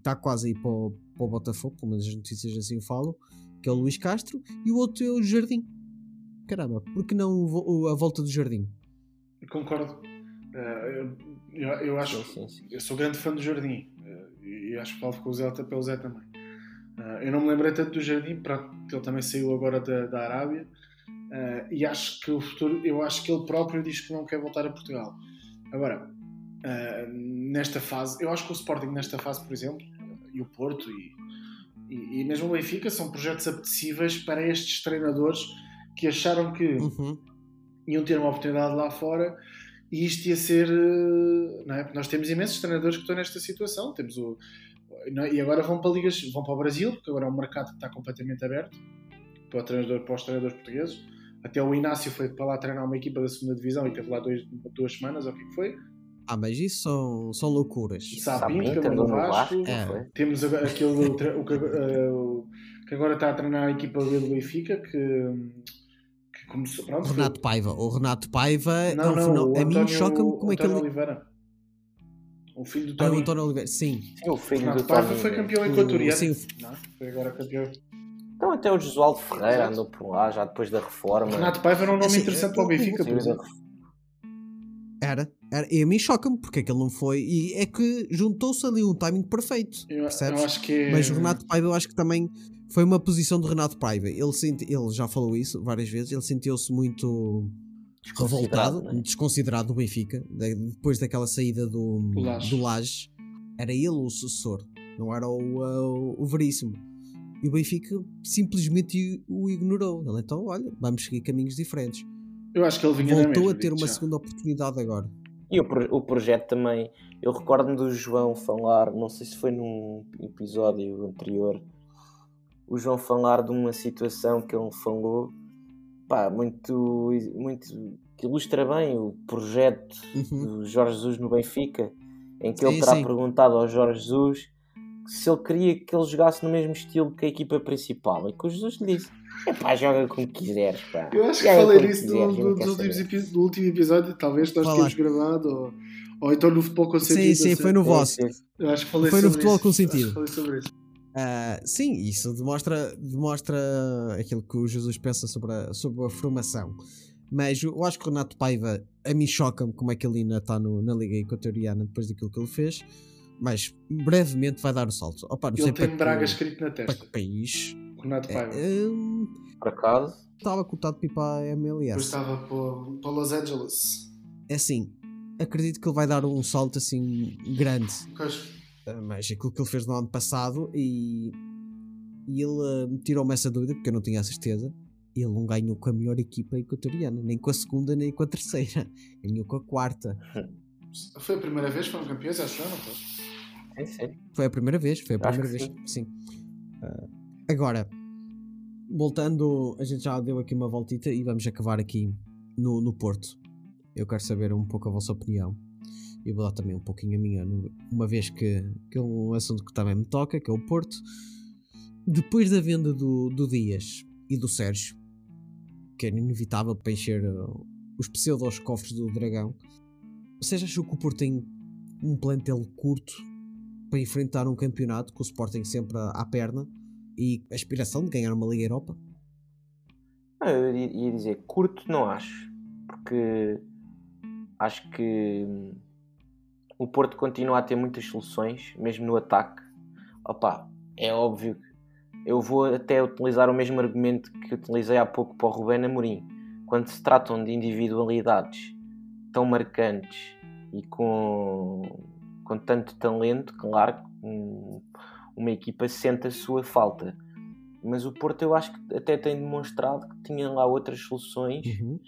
está quase a ir para o, para o Botafogo, pelo menos as notícias assim o falam, que é o Luís Castro, e o outro é o Jardim. Caramba, por que não a volta do Jardim? Concordo. Ah, Eu, eu acho Sim, sim, sim. eu sou grande fã do Jardim eh, e acho que falo com o Zé pelo Zé também. Eh, eu não me lembrei tanto do Jardim, pronto, que ele também saiu agora da, da Arábia e acho que o futuro, eu acho que ele próprio diz que não quer voltar a Portugal. Agora, nesta fase, eu acho que o Sporting nesta fase, por exemplo, e o Porto e, e, e mesmo o Benfica são projetos apetecíveis para estes treinadores que acharam que Uhum. iam ter uma oportunidade lá fora e isto ia ser. eh, Não é? Nós temos imensos treinadores que estão nesta situação. Temos o, é? E agora vão para ligas, vão para o Brasil, porque agora é um mercado que está completamente aberto para, o treinador, para os treinadores portugueses. Até o Inácio foi para lá treinar uma equipa da segunda divisão e teve lá dois, duas semanas, ou o que que foi. Ah, mas isso são, são loucuras. Sapinto, no Vasco. É. não foi? Temos agora aquele o, que, eh, que agora está a treinar a equipa B do Benfica, que, que começou. Pronto, foi- Renato Paiva. O Renato Paiva é Não, um não, A mim choca-me como é que António ele. Oliveira. O filho do Ah, o Tony. António Oliveira. Sim. Sim, o filho Renato do Paiva Tony. foi campeão equatoriano. sim. Não, é? foi agora campeão. Então até o Josualdo Ferreira Exato. andou por lá já depois da reforma. Renato Paiva era um nome Assim, interessante é, para o Benfica, por exemplo. Era. Era. E a mim choca-me porque é que ele não foi. E é que juntou-se ali um timing perfeito. Eu, percebes? eu acho que. Mas o Renato Paiva, eu acho que também foi uma posição do Renato Paiva. Ele, senti, ele já falou isso várias vezes. Ele sentiu-se muito revoltado, Desconsiderado, né? muito desconsiderado do Benfica. de- Depois daquela saída do, Do Lages. do Lages. Era ele o sucessor, não era o, uh, o Veríssimo. E o Benfica simplesmente o ignorou. Ele então, olha, vamos seguir caminhos diferentes. Eu acho que ele vinha Voltou a ter uma já. segunda oportunidade agora. E o, o projeto também, eu recordo-me do João falar, não sei se foi num episódio anterior, o João falar de uma situação que ele falou, pá, muito, muito que ilustra bem o projeto Uhum. do Jorge Jesus no Benfica, em que ele Sim, terá sim. perguntado ao Jorge Jesus se ele queria que ele jogasse no mesmo estilo que a equipa principal, e que o Jesus lhe disse: é pá, joga como quiseres, pá. Eu acho que Joga falei nisso quiseres, últimos saber." epi- do último episódio, talvez nós Falaste. tínhamos gravado, ou, ou então no futebol com Sim, sentido. sim, não foi sei. no Sim, vosso. sim. Eu acho que falei Foi no sobre futebol isso. com Acho que sentido. falei sobre isso. Ah, sim, isso demonstra, demonstra aquilo que o Jesus pensa sobre a, sobre a formação. Mas eu acho que o Renato Paiva, a mim choca-me como é que ele ainda está no- na Liga Equatoriana depois daquilo que ele fez. Mas brevemente vai dar o salto. Opa, não sei Ele para tem que- Braga escrito na para testa. que país. Renato Paiva. É, hum, Por acaso, Estava cotado para ir para a Depois MLS. estava para, para Los Angeles. É assim, acredito que ele vai dar um salto assim grande. Pois, Ah, mas aquilo que ele fez no ano passado e, e ele ah, tirou-me essa dúvida porque eu não tinha a certeza. Ele não ganhou com a melhor equipa equatoriana, nem com a segunda, nem com a terceira. Ganhou com a quarta. Foi a primeira vez que foram campeões, acho eu, não foi? sim, sim. Foi a primeira vez, foi a Acho primeira que vez. Sim. Ah, agora, voltando, a gente já deu aqui uma voltita e vamos acabar aqui no, no Porto. Eu quero saber um pouco a vossa opinião. E vou dar também um pouquinho a minha, uma vez que, que é um assunto que também me toca, que é o Porto. Depois da venda do, do Dias e do Sérgio, que era inevitável para encher uh, os pseudos cofres do Dragão, vocês acham que o Porto tem um plantel curto para enfrentar um campeonato com o Sporting sempre à, à perna e a aspiração de ganhar uma Liga Europa? Ah, Eu ia dizer, curto não acho, porque acho que hum, o Porto continua a ter muitas soluções, mesmo no ataque. Opa, é óbvio que eu vou até utilizar o mesmo argumento que utilizei há pouco para o Rubén Amorim. Quando se tratam de individualidades tão marcantes e com, com tanto talento, claro hum, uma equipa sente a sua falta. Mas o Porto eu acho que até tem demonstrado que tinha lá outras soluções Uhum.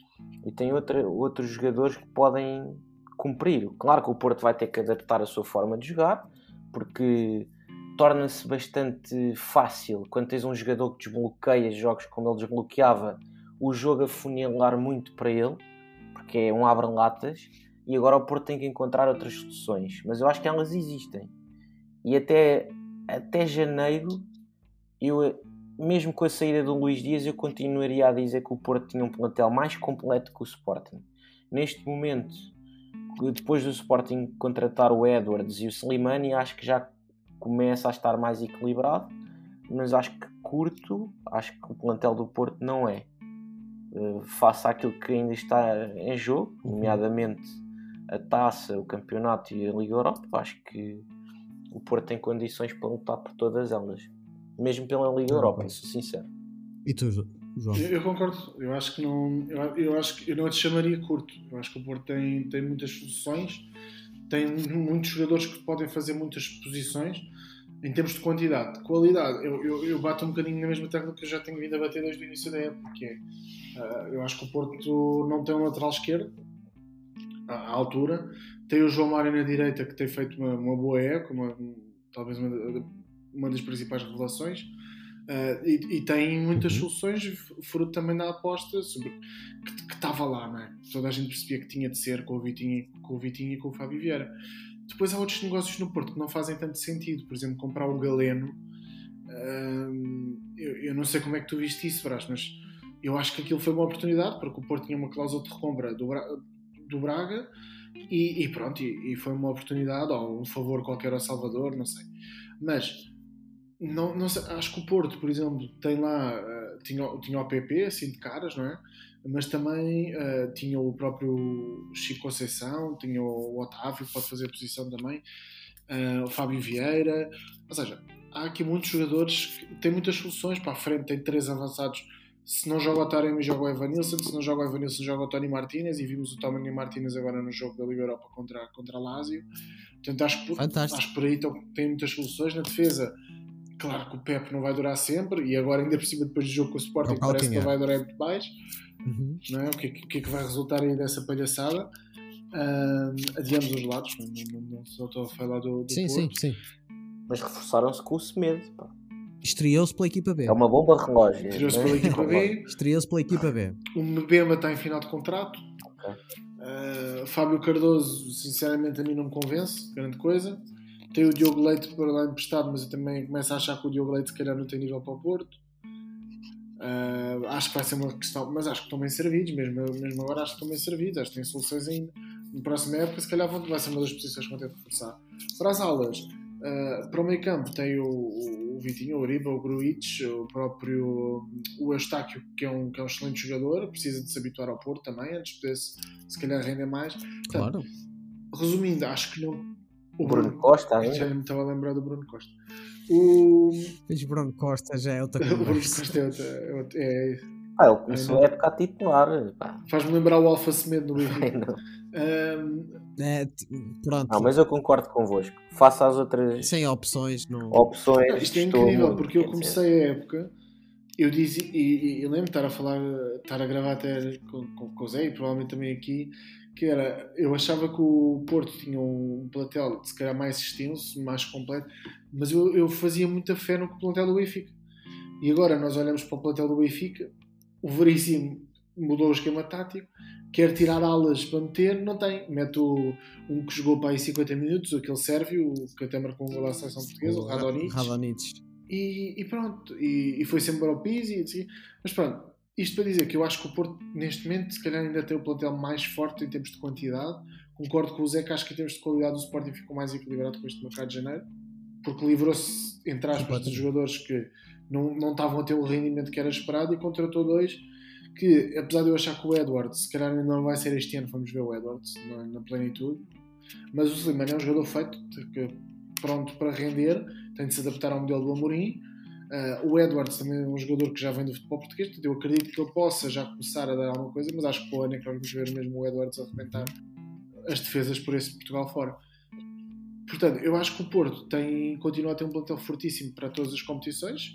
e tem outra, outros jogadores que podem cumprir. Claro que o Porto vai ter que adaptar a sua forma de jogar, porque torna-se bastante fácil quando tens um jogador que desbloqueia jogos como ele desbloqueava, o jogo a funilar muito para ele, porque é um abre-latas, e agora o Porto tem que encontrar outras soluções. Mas eu acho que elas existem. E até, até janeiro, eu, mesmo com a saída do Luís Dias, eu continuaria a dizer que o Porto tinha um plantel mais completo que o Sporting. Neste momento, depois do Sporting contratar o Edwards e o Slimani, acho que já começa a estar mais equilibrado, mas acho que curto, acho que o plantel do Porto não é. Uh, face àquilo que ainda está em jogo, nomeadamente a taça, o campeonato e a Liga Europa, acho que o Porto tem condições para lutar por todas elas. Mesmo pela Liga Ah, Europa, sou sincero. E tu, Jo- João? Eu, eu concordo. Eu acho que não. Eu, eu acho que eu não te chamaria curto. Eu acho que o Porto tem, tem muitas soluções, tem muitos jogadores que podem fazer muitas posições. Em termos de quantidade, de qualidade, eu, eu, eu bato um bocadinho na mesma tecla que eu já tenho vindo a bater desde o início da época, que é, ah, eu acho que o Porto não tem um lateral esquerdo à, altura, tem o João Mário na direita que tem feito uma, uma boa época, uma- talvez uma, uma das principais revelações, ah, e, e tem muitas Uhum. soluções, fruto também da aposta sobre, que estava lá, não é? Toda a gente percebia que tinha de ser com o Vitinho, com o Vitinho e com o Fábio Vieira. Depois há outros negócios no Porto que não fazem tanto sentido, por exemplo, comprar o Galeno. Hum, eu, eu não sei como é que tu viste isso, Brás, mas eu acho que aquilo foi uma oportunidade, porque o Porto tinha uma cláusula de recompra do, do Braga e, e pronto, e, e foi uma oportunidade, ou um favor qualquer ao Salvador, não sei. Mas não, não sei, acho que o Porto, por exemplo, tem lá, eh, tinha, tinha o PP, assim de caras, não é? Mas também eh, tinha o próprio Chico Conceição, tinha o Otávio, que pode fazer posição também, eh, o Fábio Vieira, ou seja, há aqui muitos jogadores que têm muitas soluções para a frente, tem três avançados. Se não joga o Taremi, joga o Evanilson. Se não joga o Evanilson, joga o Tony Martinez. E vimos o Tony Martinez agora no jogo da Liga Europa contra, contra a Lazio. Portanto, acho que, Fantástico. acho que por aí então, tem muitas soluções. Na defesa, claro que o Pep não vai durar sempre. E agora, ainda por cima, depois do jogo com o Sporting, É parece que não vai durar muito mais. Uhum. Não é? o, que, é que- o que é que vai resultar aí dessa palhaçada? Ahm, adiamos os lados. Não, não, não, não só estou a falar do, do Sim, sim, Porto. sim. Mas reforçaram-se com o Semedo. pá. Estreou-se pela equipa B. É uma bomba relógio. Tirou-se né? pela equipa B. Estreou-se pela equipa B. O Mbemba está em final de contrato. Ok. Uh, Fábio Cardoso, sinceramente, a mim não me convence, grande coisa. Tem o Diogo Leite para lá emprestado, mas eu também começo a achar que o Diogo Leite, se calhar, não tem nível para o Porto. Uh, acho que vai ser uma questão, mas acho que estão bem servidos, mesmo, mesmo agora acho que estão bem servidos, acho que têm soluções ainda. Na próxima época, se calhar, vão, vai ser uma das posições que vão ter de reforçar. Para as alas, uh, para o meio campo, tem o, o Vitinho, o Uribe, o Gruitch, o próprio o Eustáquio, que é, um, que é um excelente jogador, precisa de se habituar ao Porto também, antes de poder se, se calhar render mais. Claro. Resumindo, acho que não. O Bruno Costa Já ainda. me estava a lembrar do Bruno Costa. O, Mas Bruno Costa já é outra o Bruno. Costa é, outra- é outra- é- Ah, ele começou a época a titular. Faz-me lembrar o Alfa Semedo no Benfica. Ahm, É, pronto. Não, mas eu concordo convosco. Faça as outras Sem opções, não. opções. Não, isto é incrível, porque eu comecei a época, eu dizia, e, e, e lembro de estar a falar, estar a gravar até com, com, com o Zé e provavelmente também aqui, que era, eu achava que o Porto tinha um plantel se calhar mais extenso, mais completo, mas eu, eu fazia muita fé no plantel do Benfica. E agora nós olhamos para o plantel do Benfica, o Veríssimo mudou o esquema tático, quer tirar alas para meter, não tem. Mete o, um que jogou para aí 50 minutos, aquele sérvio, que até marcou um gol à seleção portuguesa, o Radonjic. Radonjic. E, e pronto, e, e foi sempre para o Pizzi, e assim. mas pronto, isto para dizer que eu acho que o Porto, neste momento, se calhar ainda tem o plantel mais forte em termos de quantidade. Concordo com o Zé que acho que em termos de qualidade o Sporting ficou mais equilibrado com este mercado de janeiro, porque livrou-se, entre aspas, de jogadores que não, não estavam a ter o rendimento que era esperado e contratou dois que, apesar de eu achar que o Edwards, se calhar ainda não vai ser este ano, vamos ver o Edwards na, na plenitude, mas o Slimani é um jogador feito, pronto para render, tem de se adaptar ao modelo do Amorim. Uh, o Edwards também é um jogador que já vem do futebol português, portanto eu acredito que ele possa já começar a dar alguma coisa, mas acho que o ano é que vamos ver mesmo o Edwards arrebentar as defesas por esse Portugal fora. Portanto, eu acho que o Porto tem, continua a ter um plantel fortíssimo para todas as competições.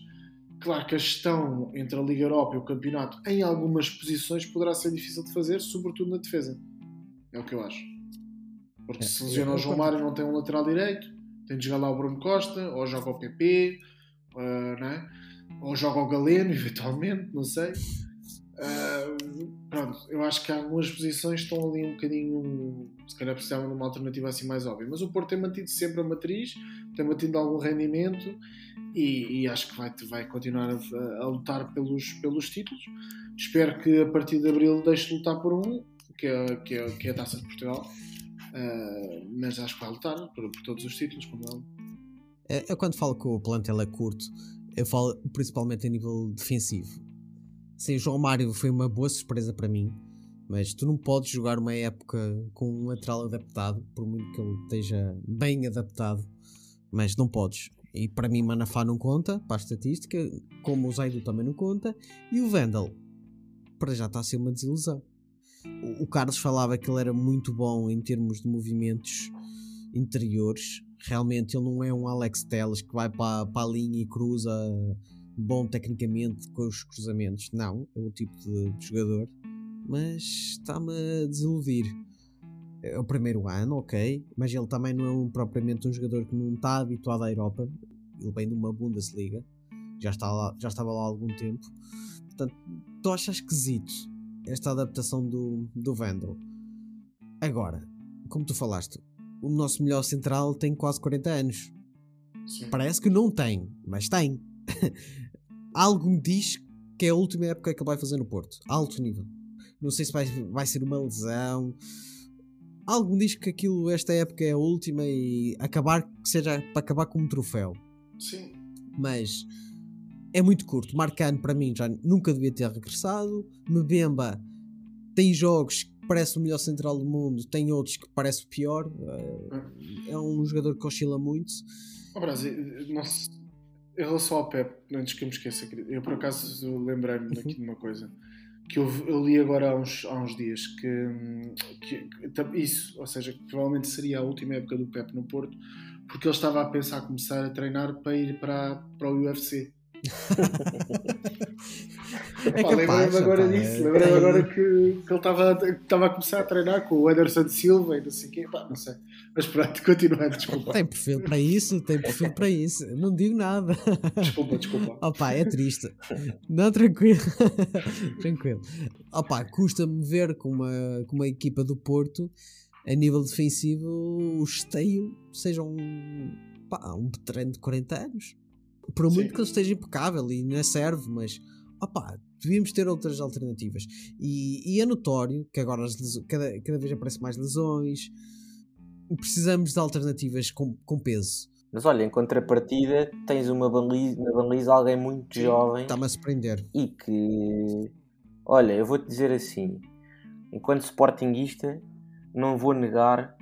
Claro que a gestão entre a Liga Europa e o campeonato em algumas posições poderá ser difícil de fazer, sobretudo na defesa. É o que eu acho. Porque É, se lesiona o João Mário não tem um lateral direito, tem de jogar lá o Bruno Costa, ou joga o PP, ah, não é? ou joga o Galeno, eventualmente, não sei. Ah, pronto, eu acho que algumas posições estão ali um bocadinho. Se calhar precisavam de uma alternativa assim mais óbvia. Mas o Porto tem mantido sempre a matriz, tem mantido algum rendimento e, e acho que vai, vai continuar a, a lutar pelos, pelos títulos. Espero que a partir de abril deixe de lutar por um, que é, que é, que é a taça de Portugal. Ah, mas acho que vai lutar por, por todos os títulos, como é. Eu, eu quando falo que o plantel é curto, eu falo principalmente a nível defensivo. Sim, João Mário foi uma boa surpresa para mim. Mas tu não podes jogar uma época com um lateral adaptado, por muito que ele esteja bem adaptado, mas não podes. E para mim, Manafá não conta, para a estatística, como o Zaido também não conta, e o Vendel, para já está a ser uma desilusão. O, Carlos falava que ele era muito bom em termos de movimentos interiores. Realmente ele não é um Alex Telles que vai para, para a linha e cruza bom tecnicamente com os cruzamentos. Não, é o tipo de, de jogador mas está-me a desiludir. É o primeiro ano, ok, mas ele também não é um, propriamente um jogador que não está habituado à Europa. Ele vem de uma Bundesliga, já, está lá, já estava lá há algum tempo. Portanto, tu achas esquisito esta adaptação do, do Vandal. Agora, como tu falaste, o nosso melhor central tem quase 40 anos. Sim. Parece que não tem, mas tem. Algo me diz que é a última época que ele vai fazer no Porto. Alto nível. Não sei se vai, vai ser uma lesão. Algo me diz que aquilo, esta época é a última e acabar que seja para acabar com um troféu. Sim. Mas é muito curto. Marcano para mim já nunca devia ter regressado. Mbemba tem jogos que parece o melhor central do mundo, tem outros que parece o pior. É- É um jogador que oscila muito. Ó, Brasil, não se- em relação ao Pep, antes que eu me esqueça, eu por acaso lembrei-me daqui de uma coisa que eu, eu li agora há uns, há uns dias que, hum, que- que isso, ou seja, que provavelmente seria a última época do Pep no Porto, porque ele estava a pensar começar a treinar para ir para, para o UFC. É Pá, capaz, lembrei-me agora rapaz, disso, é- lembrei-me é- agora que, que ele estava, estava a começar a treinar com o Anderson Silva e não sei o quê, pá, não sei. Mas pronto, continuando, desculpa. Tem perfil para isso, tem perfil para isso. Não digo nada. Desculpa, desculpa. Opa, é triste. Não, tranquilo. tranquilo. Opa, custa-me ver com uma, com uma equipa do Porto, a nível defensivo, o esteio seja um, pá, um veterano de 40 anos. Por muito Sim. que ele esteja impecável e não serve, mas opa, devíamos ter outras alternativas. E, e é notório que agora as leso- cada, cada vez aparecem mais lesões. Precisamos de alternativas com, com peso. Mas olha, em contrapartida, tens uma baliza, na baliza alguém muito jovem Está-me a surpreender. e que, olha, eu vou-te dizer assim, enquanto sportinguista, não vou negar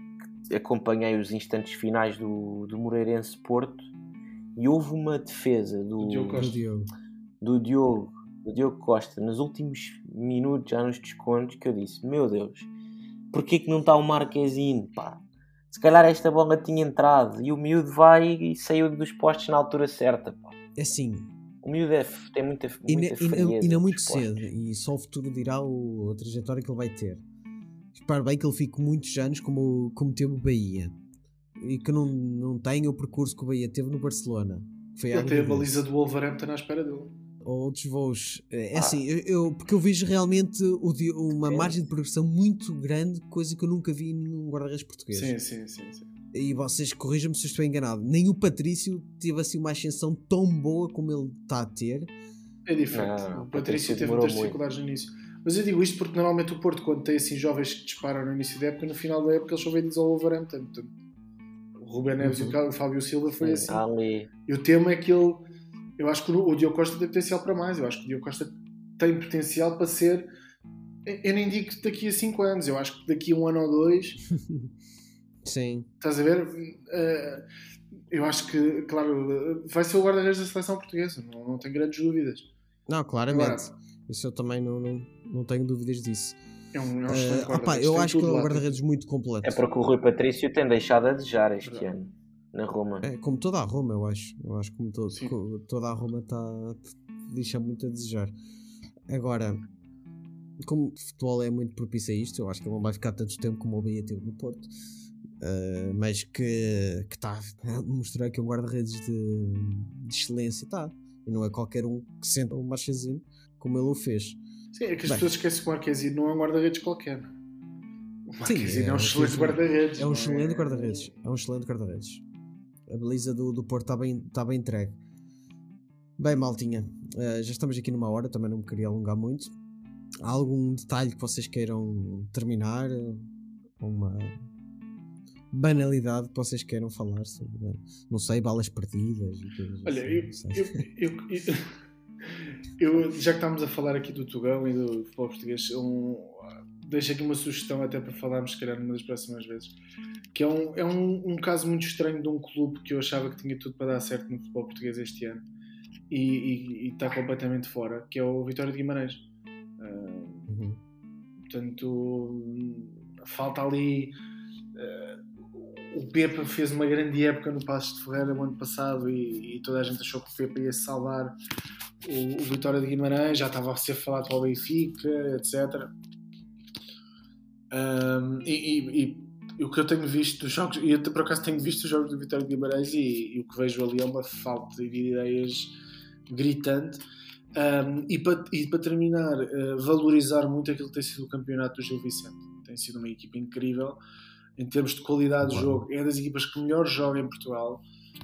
que acompanhei os instantes finais do, do Moreirense Porto e houve uma defesa do, Do Diogo Do do Diogo, do Diogo Costa nos últimos minutos, já nos descontos, que eu disse: Meu Deus, porquê que não está o Marquezinho? Pá, se calhar esta bola tinha entrado e o miúdo vai e saiu dos postos na altura certa. Pá. É assim, O miúdo é, tem muita, E, muita e, não- frieza e não nos muito postos. cedo, e só o futuro dirá o, a trajetória que ele vai ter. Espero bem que ele fique muitos anos como, como teve o Bahia e que não, não tenha o percurso que o Bahia teve no Barcelona. Que foi Ele tem a baliza do Wolverhampton à espera dele. Ou outros voos. É Ah. assim, eu, eu- porque eu vejo realmente o uma Sim. margem de progressão muito grande, coisa que eu nunca vi em nenhum guarda-redes português. Sim, sim, sim. sim. E vocês corrijam-me se eu estou enganado. Nem o Patrício teve assim uma ascensão tão boa como ele está a ter. É diferente. Não, o Patrício Patrício teve muitas muito. dificuldades no início. Mas eu digo isto porque normalmente o Porto, quando tem assim jovens que disparam no início da época, no final da época eles são vendidos ao Wolverhampton. Portanto, o Ruben Neves Uhum. e o Fábio Silva foi assim. Ali, E o tema é que ele. Eu acho que o, Diogo Costa tem potencial para mais. Eu acho que o Diogo Costa tem potencial para ser. eu- nem digo que daqui a 5 anos, eu acho que daqui a um ano ou dois Sim. Estás a ver? Eh, eu acho que, claro, vai ser o guarda-redes da seleção portuguesa, não, não tenho grandes dúvidas. Não, claramente. Agora- Isso eu também não, não, não tenho dúvidas disso. É um, é um excelente opá, guarda-redes. eu acho que é um guarda-redes muito completo. é porque o Rui Patrício tem deixado a desejar este Verdade. ano na Roma. É, como toda a Roma, eu acho. Eu acho que como todo, Sim. toda a Roma está deixa muito a desejar. Agora, como o futebol é muito propício a isto, eu acho que ele não vai ficar tanto tempo como o Bahia teve no Porto. Uh, mas que está a mostrar que é um guarda-redes de, de excelência, tá. E não é qualquer um que senta um marchazinho como ele o fez. Sim, é que as Bem. pessoas esquecem que o Marquezine não é um guarda-redes qualquer. O Marquezine é, é um excelente guarda-redes. É um não excelente guarda-redes. É um excelente guarda-redes. A baliza do, do Porto está bem, tá bem entregue. Bem, maltinha, eh, já estamos aqui numa hora, também não me queria alongar muito. Há algum detalhe que vocês queiram terminar? Uma banalidade que vocês queiram falar sobre, não sei, balas perdidas e Olha, assim, eu, eu, eu- eu- eu- já que estamos a falar aqui do Tugão e do futebol português, um- deixo aqui uma sugestão até para falarmos, se calhar, numa das próximas vezes. Que é, um, é um, um caso muito estranho de um clube que eu achava que tinha tudo para dar certo no futebol português este ano e, e, e está completamente fora, que é o Vitória de Guimarães. Uh, Uhum. Portanto, falta ali. eh, o Pepa fez uma grande época no Passos de Ferreira no ano passado e, e toda a gente achou que o Pepa ia salvar o, o Vitória de Guimarães, já estava a ser falado para o Benfica, etc. Um, e, e- e- o que eu tenho visto dos jogos, e eu por acaso tenho visto os jogos do Vitória de Guimarães e, e o que vejo ali é uma falta de ideias gritante. Um, e, para, e para terminar, uh, valorizar muito aquilo que tem sido o campeonato do Gil Vicente. Tem sido uma equipa incrível em termos de qualidade de jogo. É das equipas que melhor joga em Portugal.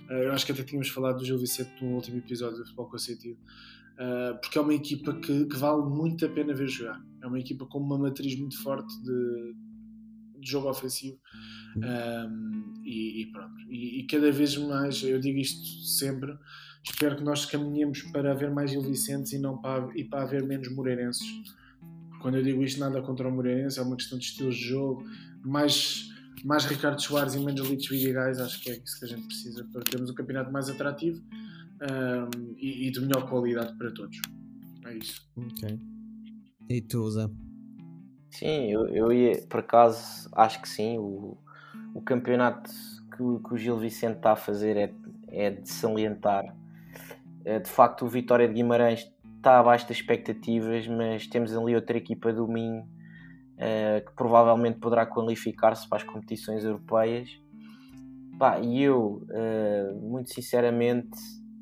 Uh, eu acho que até tínhamos falado do Gil Vicente no último episódio do Futebol com Sentido. Uh, porque é uma equipa que, que vale muito a pena ver jogar. É uma equipa com uma matriz muito forte de, de jogo ofensivo. Um, e, e pronto. E, e cada vez mais, eu digo isto sempre, espero que nós caminhemos para haver mais Gil Vicentes e, não para, e para haver menos Moreirenses. Quando eu digo isto, nada contra o Moreirense, é uma questão de estilos de jogo. Mais, mais Ricardo Soares e menos Litos Vidigais, acho que é isso que a gente precisa para termos um campeonato mais atrativo um, e, e de melhor qualidade para todos. É isso. Ok. E tu, Zé? Sim, eu, eu ia, por acaso, acho que sim. O, o campeonato que, o- que o Gil Vicente está a fazer é, é de salientar. É, de facto, o Vitória de Guimarães está abaixo das expectativas, mas temos ali outra equipa do Minho eh, que provavelmente poderá qualificar-se para as competições europeias. Pá, e eu, eh, muito sinceramente,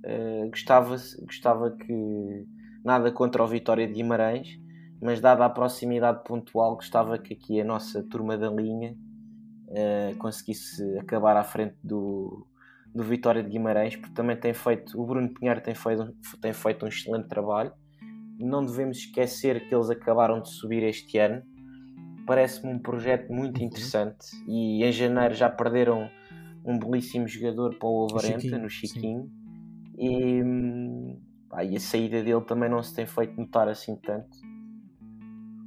eh, gostava, gostava que nada contra o Vitória de Guimarães, mas dada a proximidade pontual, gostava que aqui a nossa turma da linha conseguisse acabar à frente do, do Vitória de Guimarães, porque também tem feito, o Bruno Pinheiro tem feito, tem feito um excelente trabalho. Não devemos esquecer que eles acabaram de subir este ano. Parece-me um projeto muito interessante e em janeiro já perderam um belíssimo jogador para o Wolverhampton, Chiquinho, no. Chiquinho. E, hum, pá, e a saída dele também não se tem feito notar assim tanto.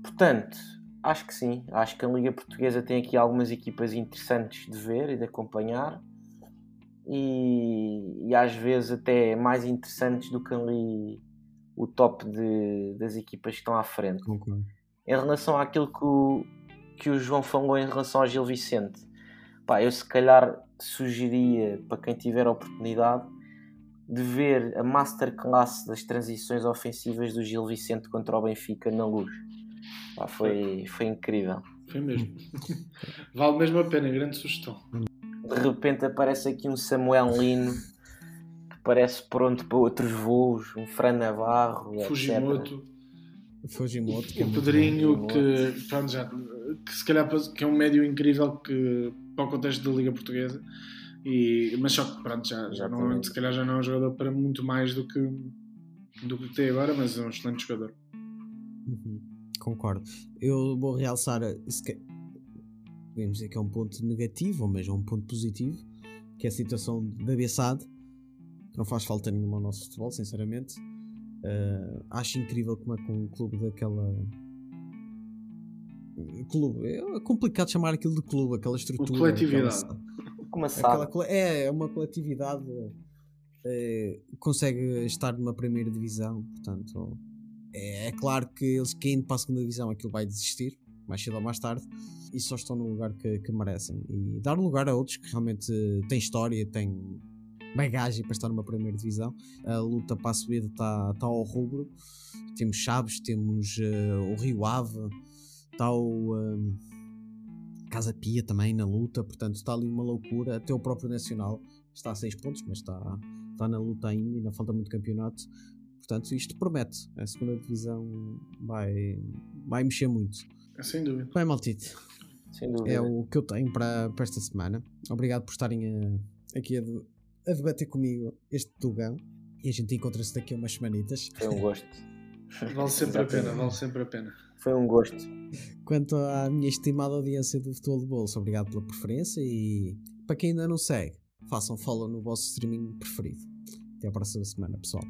Portanto, acho que sim. Acho que a Liga Portuguesa tem aqui algumas equipas interessantes de ver e de acompanhar. E, e às vezes até mais interessantes do que ali o top de- das equipas que estão à frente. Concordo. Em relação àquilo que o, que o João falou em relação ao Gil Vicente, pá, eu se calhar sugeria para quem tiver a oportunidade de ver a masterclass das transições ofensivas do Gil Vicente contra o Benfica na luz. Pá, foi, foi incrível. Foi mesmo. vale mesmo a pena, grande sugestão. De repente aparece aqui um Samuel Lino que parece pronto para outros voos, um Fran Navarro, etc. Fujimoto, que é o muito Pedrinho, que, pronto, já, que se calhar que é um médio incrível que, para o contexto da Liga Portuguesa. E, mas só que pronto, já, já não, Exatamente. se calhar já não é um jogador para muito mais do que, do que tem agora, mas é um excelente jogador. Uhum, Concordo. Eu vou realçar, se que- podemos dizer que é um ponto negativo, mas é um ponto positivo, que é a situação da Bessade, que não faz falta nenhuma ao nosso futebol, sinceramente. Uh, acho incrível como é que um clube daquela. Clube, é complicado chamar aquilo de clube, aquela estrutura. coletividade. aquela-. Aquela é, é uma coletividade eh, consegue estar numa primeira divisão, portanto é, é claro que eles caindo para a segunda divisão aquilo vai desistir, mais cedo ou mais tarde, e só estão no lugar que, que merecem. E dar lugar a outros que realmente têm história, têm bagagem para estar numa primeira divisão. A luta para a subida está tá ao rubro. Temos Chaves, temos eh, o Rio Ave, está o. eh, Casa Pia também na luta, portanto está ali uma loucura. Até o próprio Nacional está a 6 pontos, mas está, está na luta ainda, ainda falta muito campeonato. Portanto, isto promete. A segunda divisão vai, vai mexer muito. É sem dúvida. Bem, Maltite, Sem dúvida. é o que eu tenho para, para esta semana. Obrigado por estarem a- aqui a, a debater comigo este Tugão. E a gente encontra-se daqui a umas semanitas. Foi um gosto. Vale sempre a pena, vale sempre a pena. Foi um gosto. Quanto à minha estimada audiência do Futebol de Bolso, obrigado pela preferência e para quem ainda não segue, façam follow no vosso streaming preferido. Até a próxima semana, pessoal.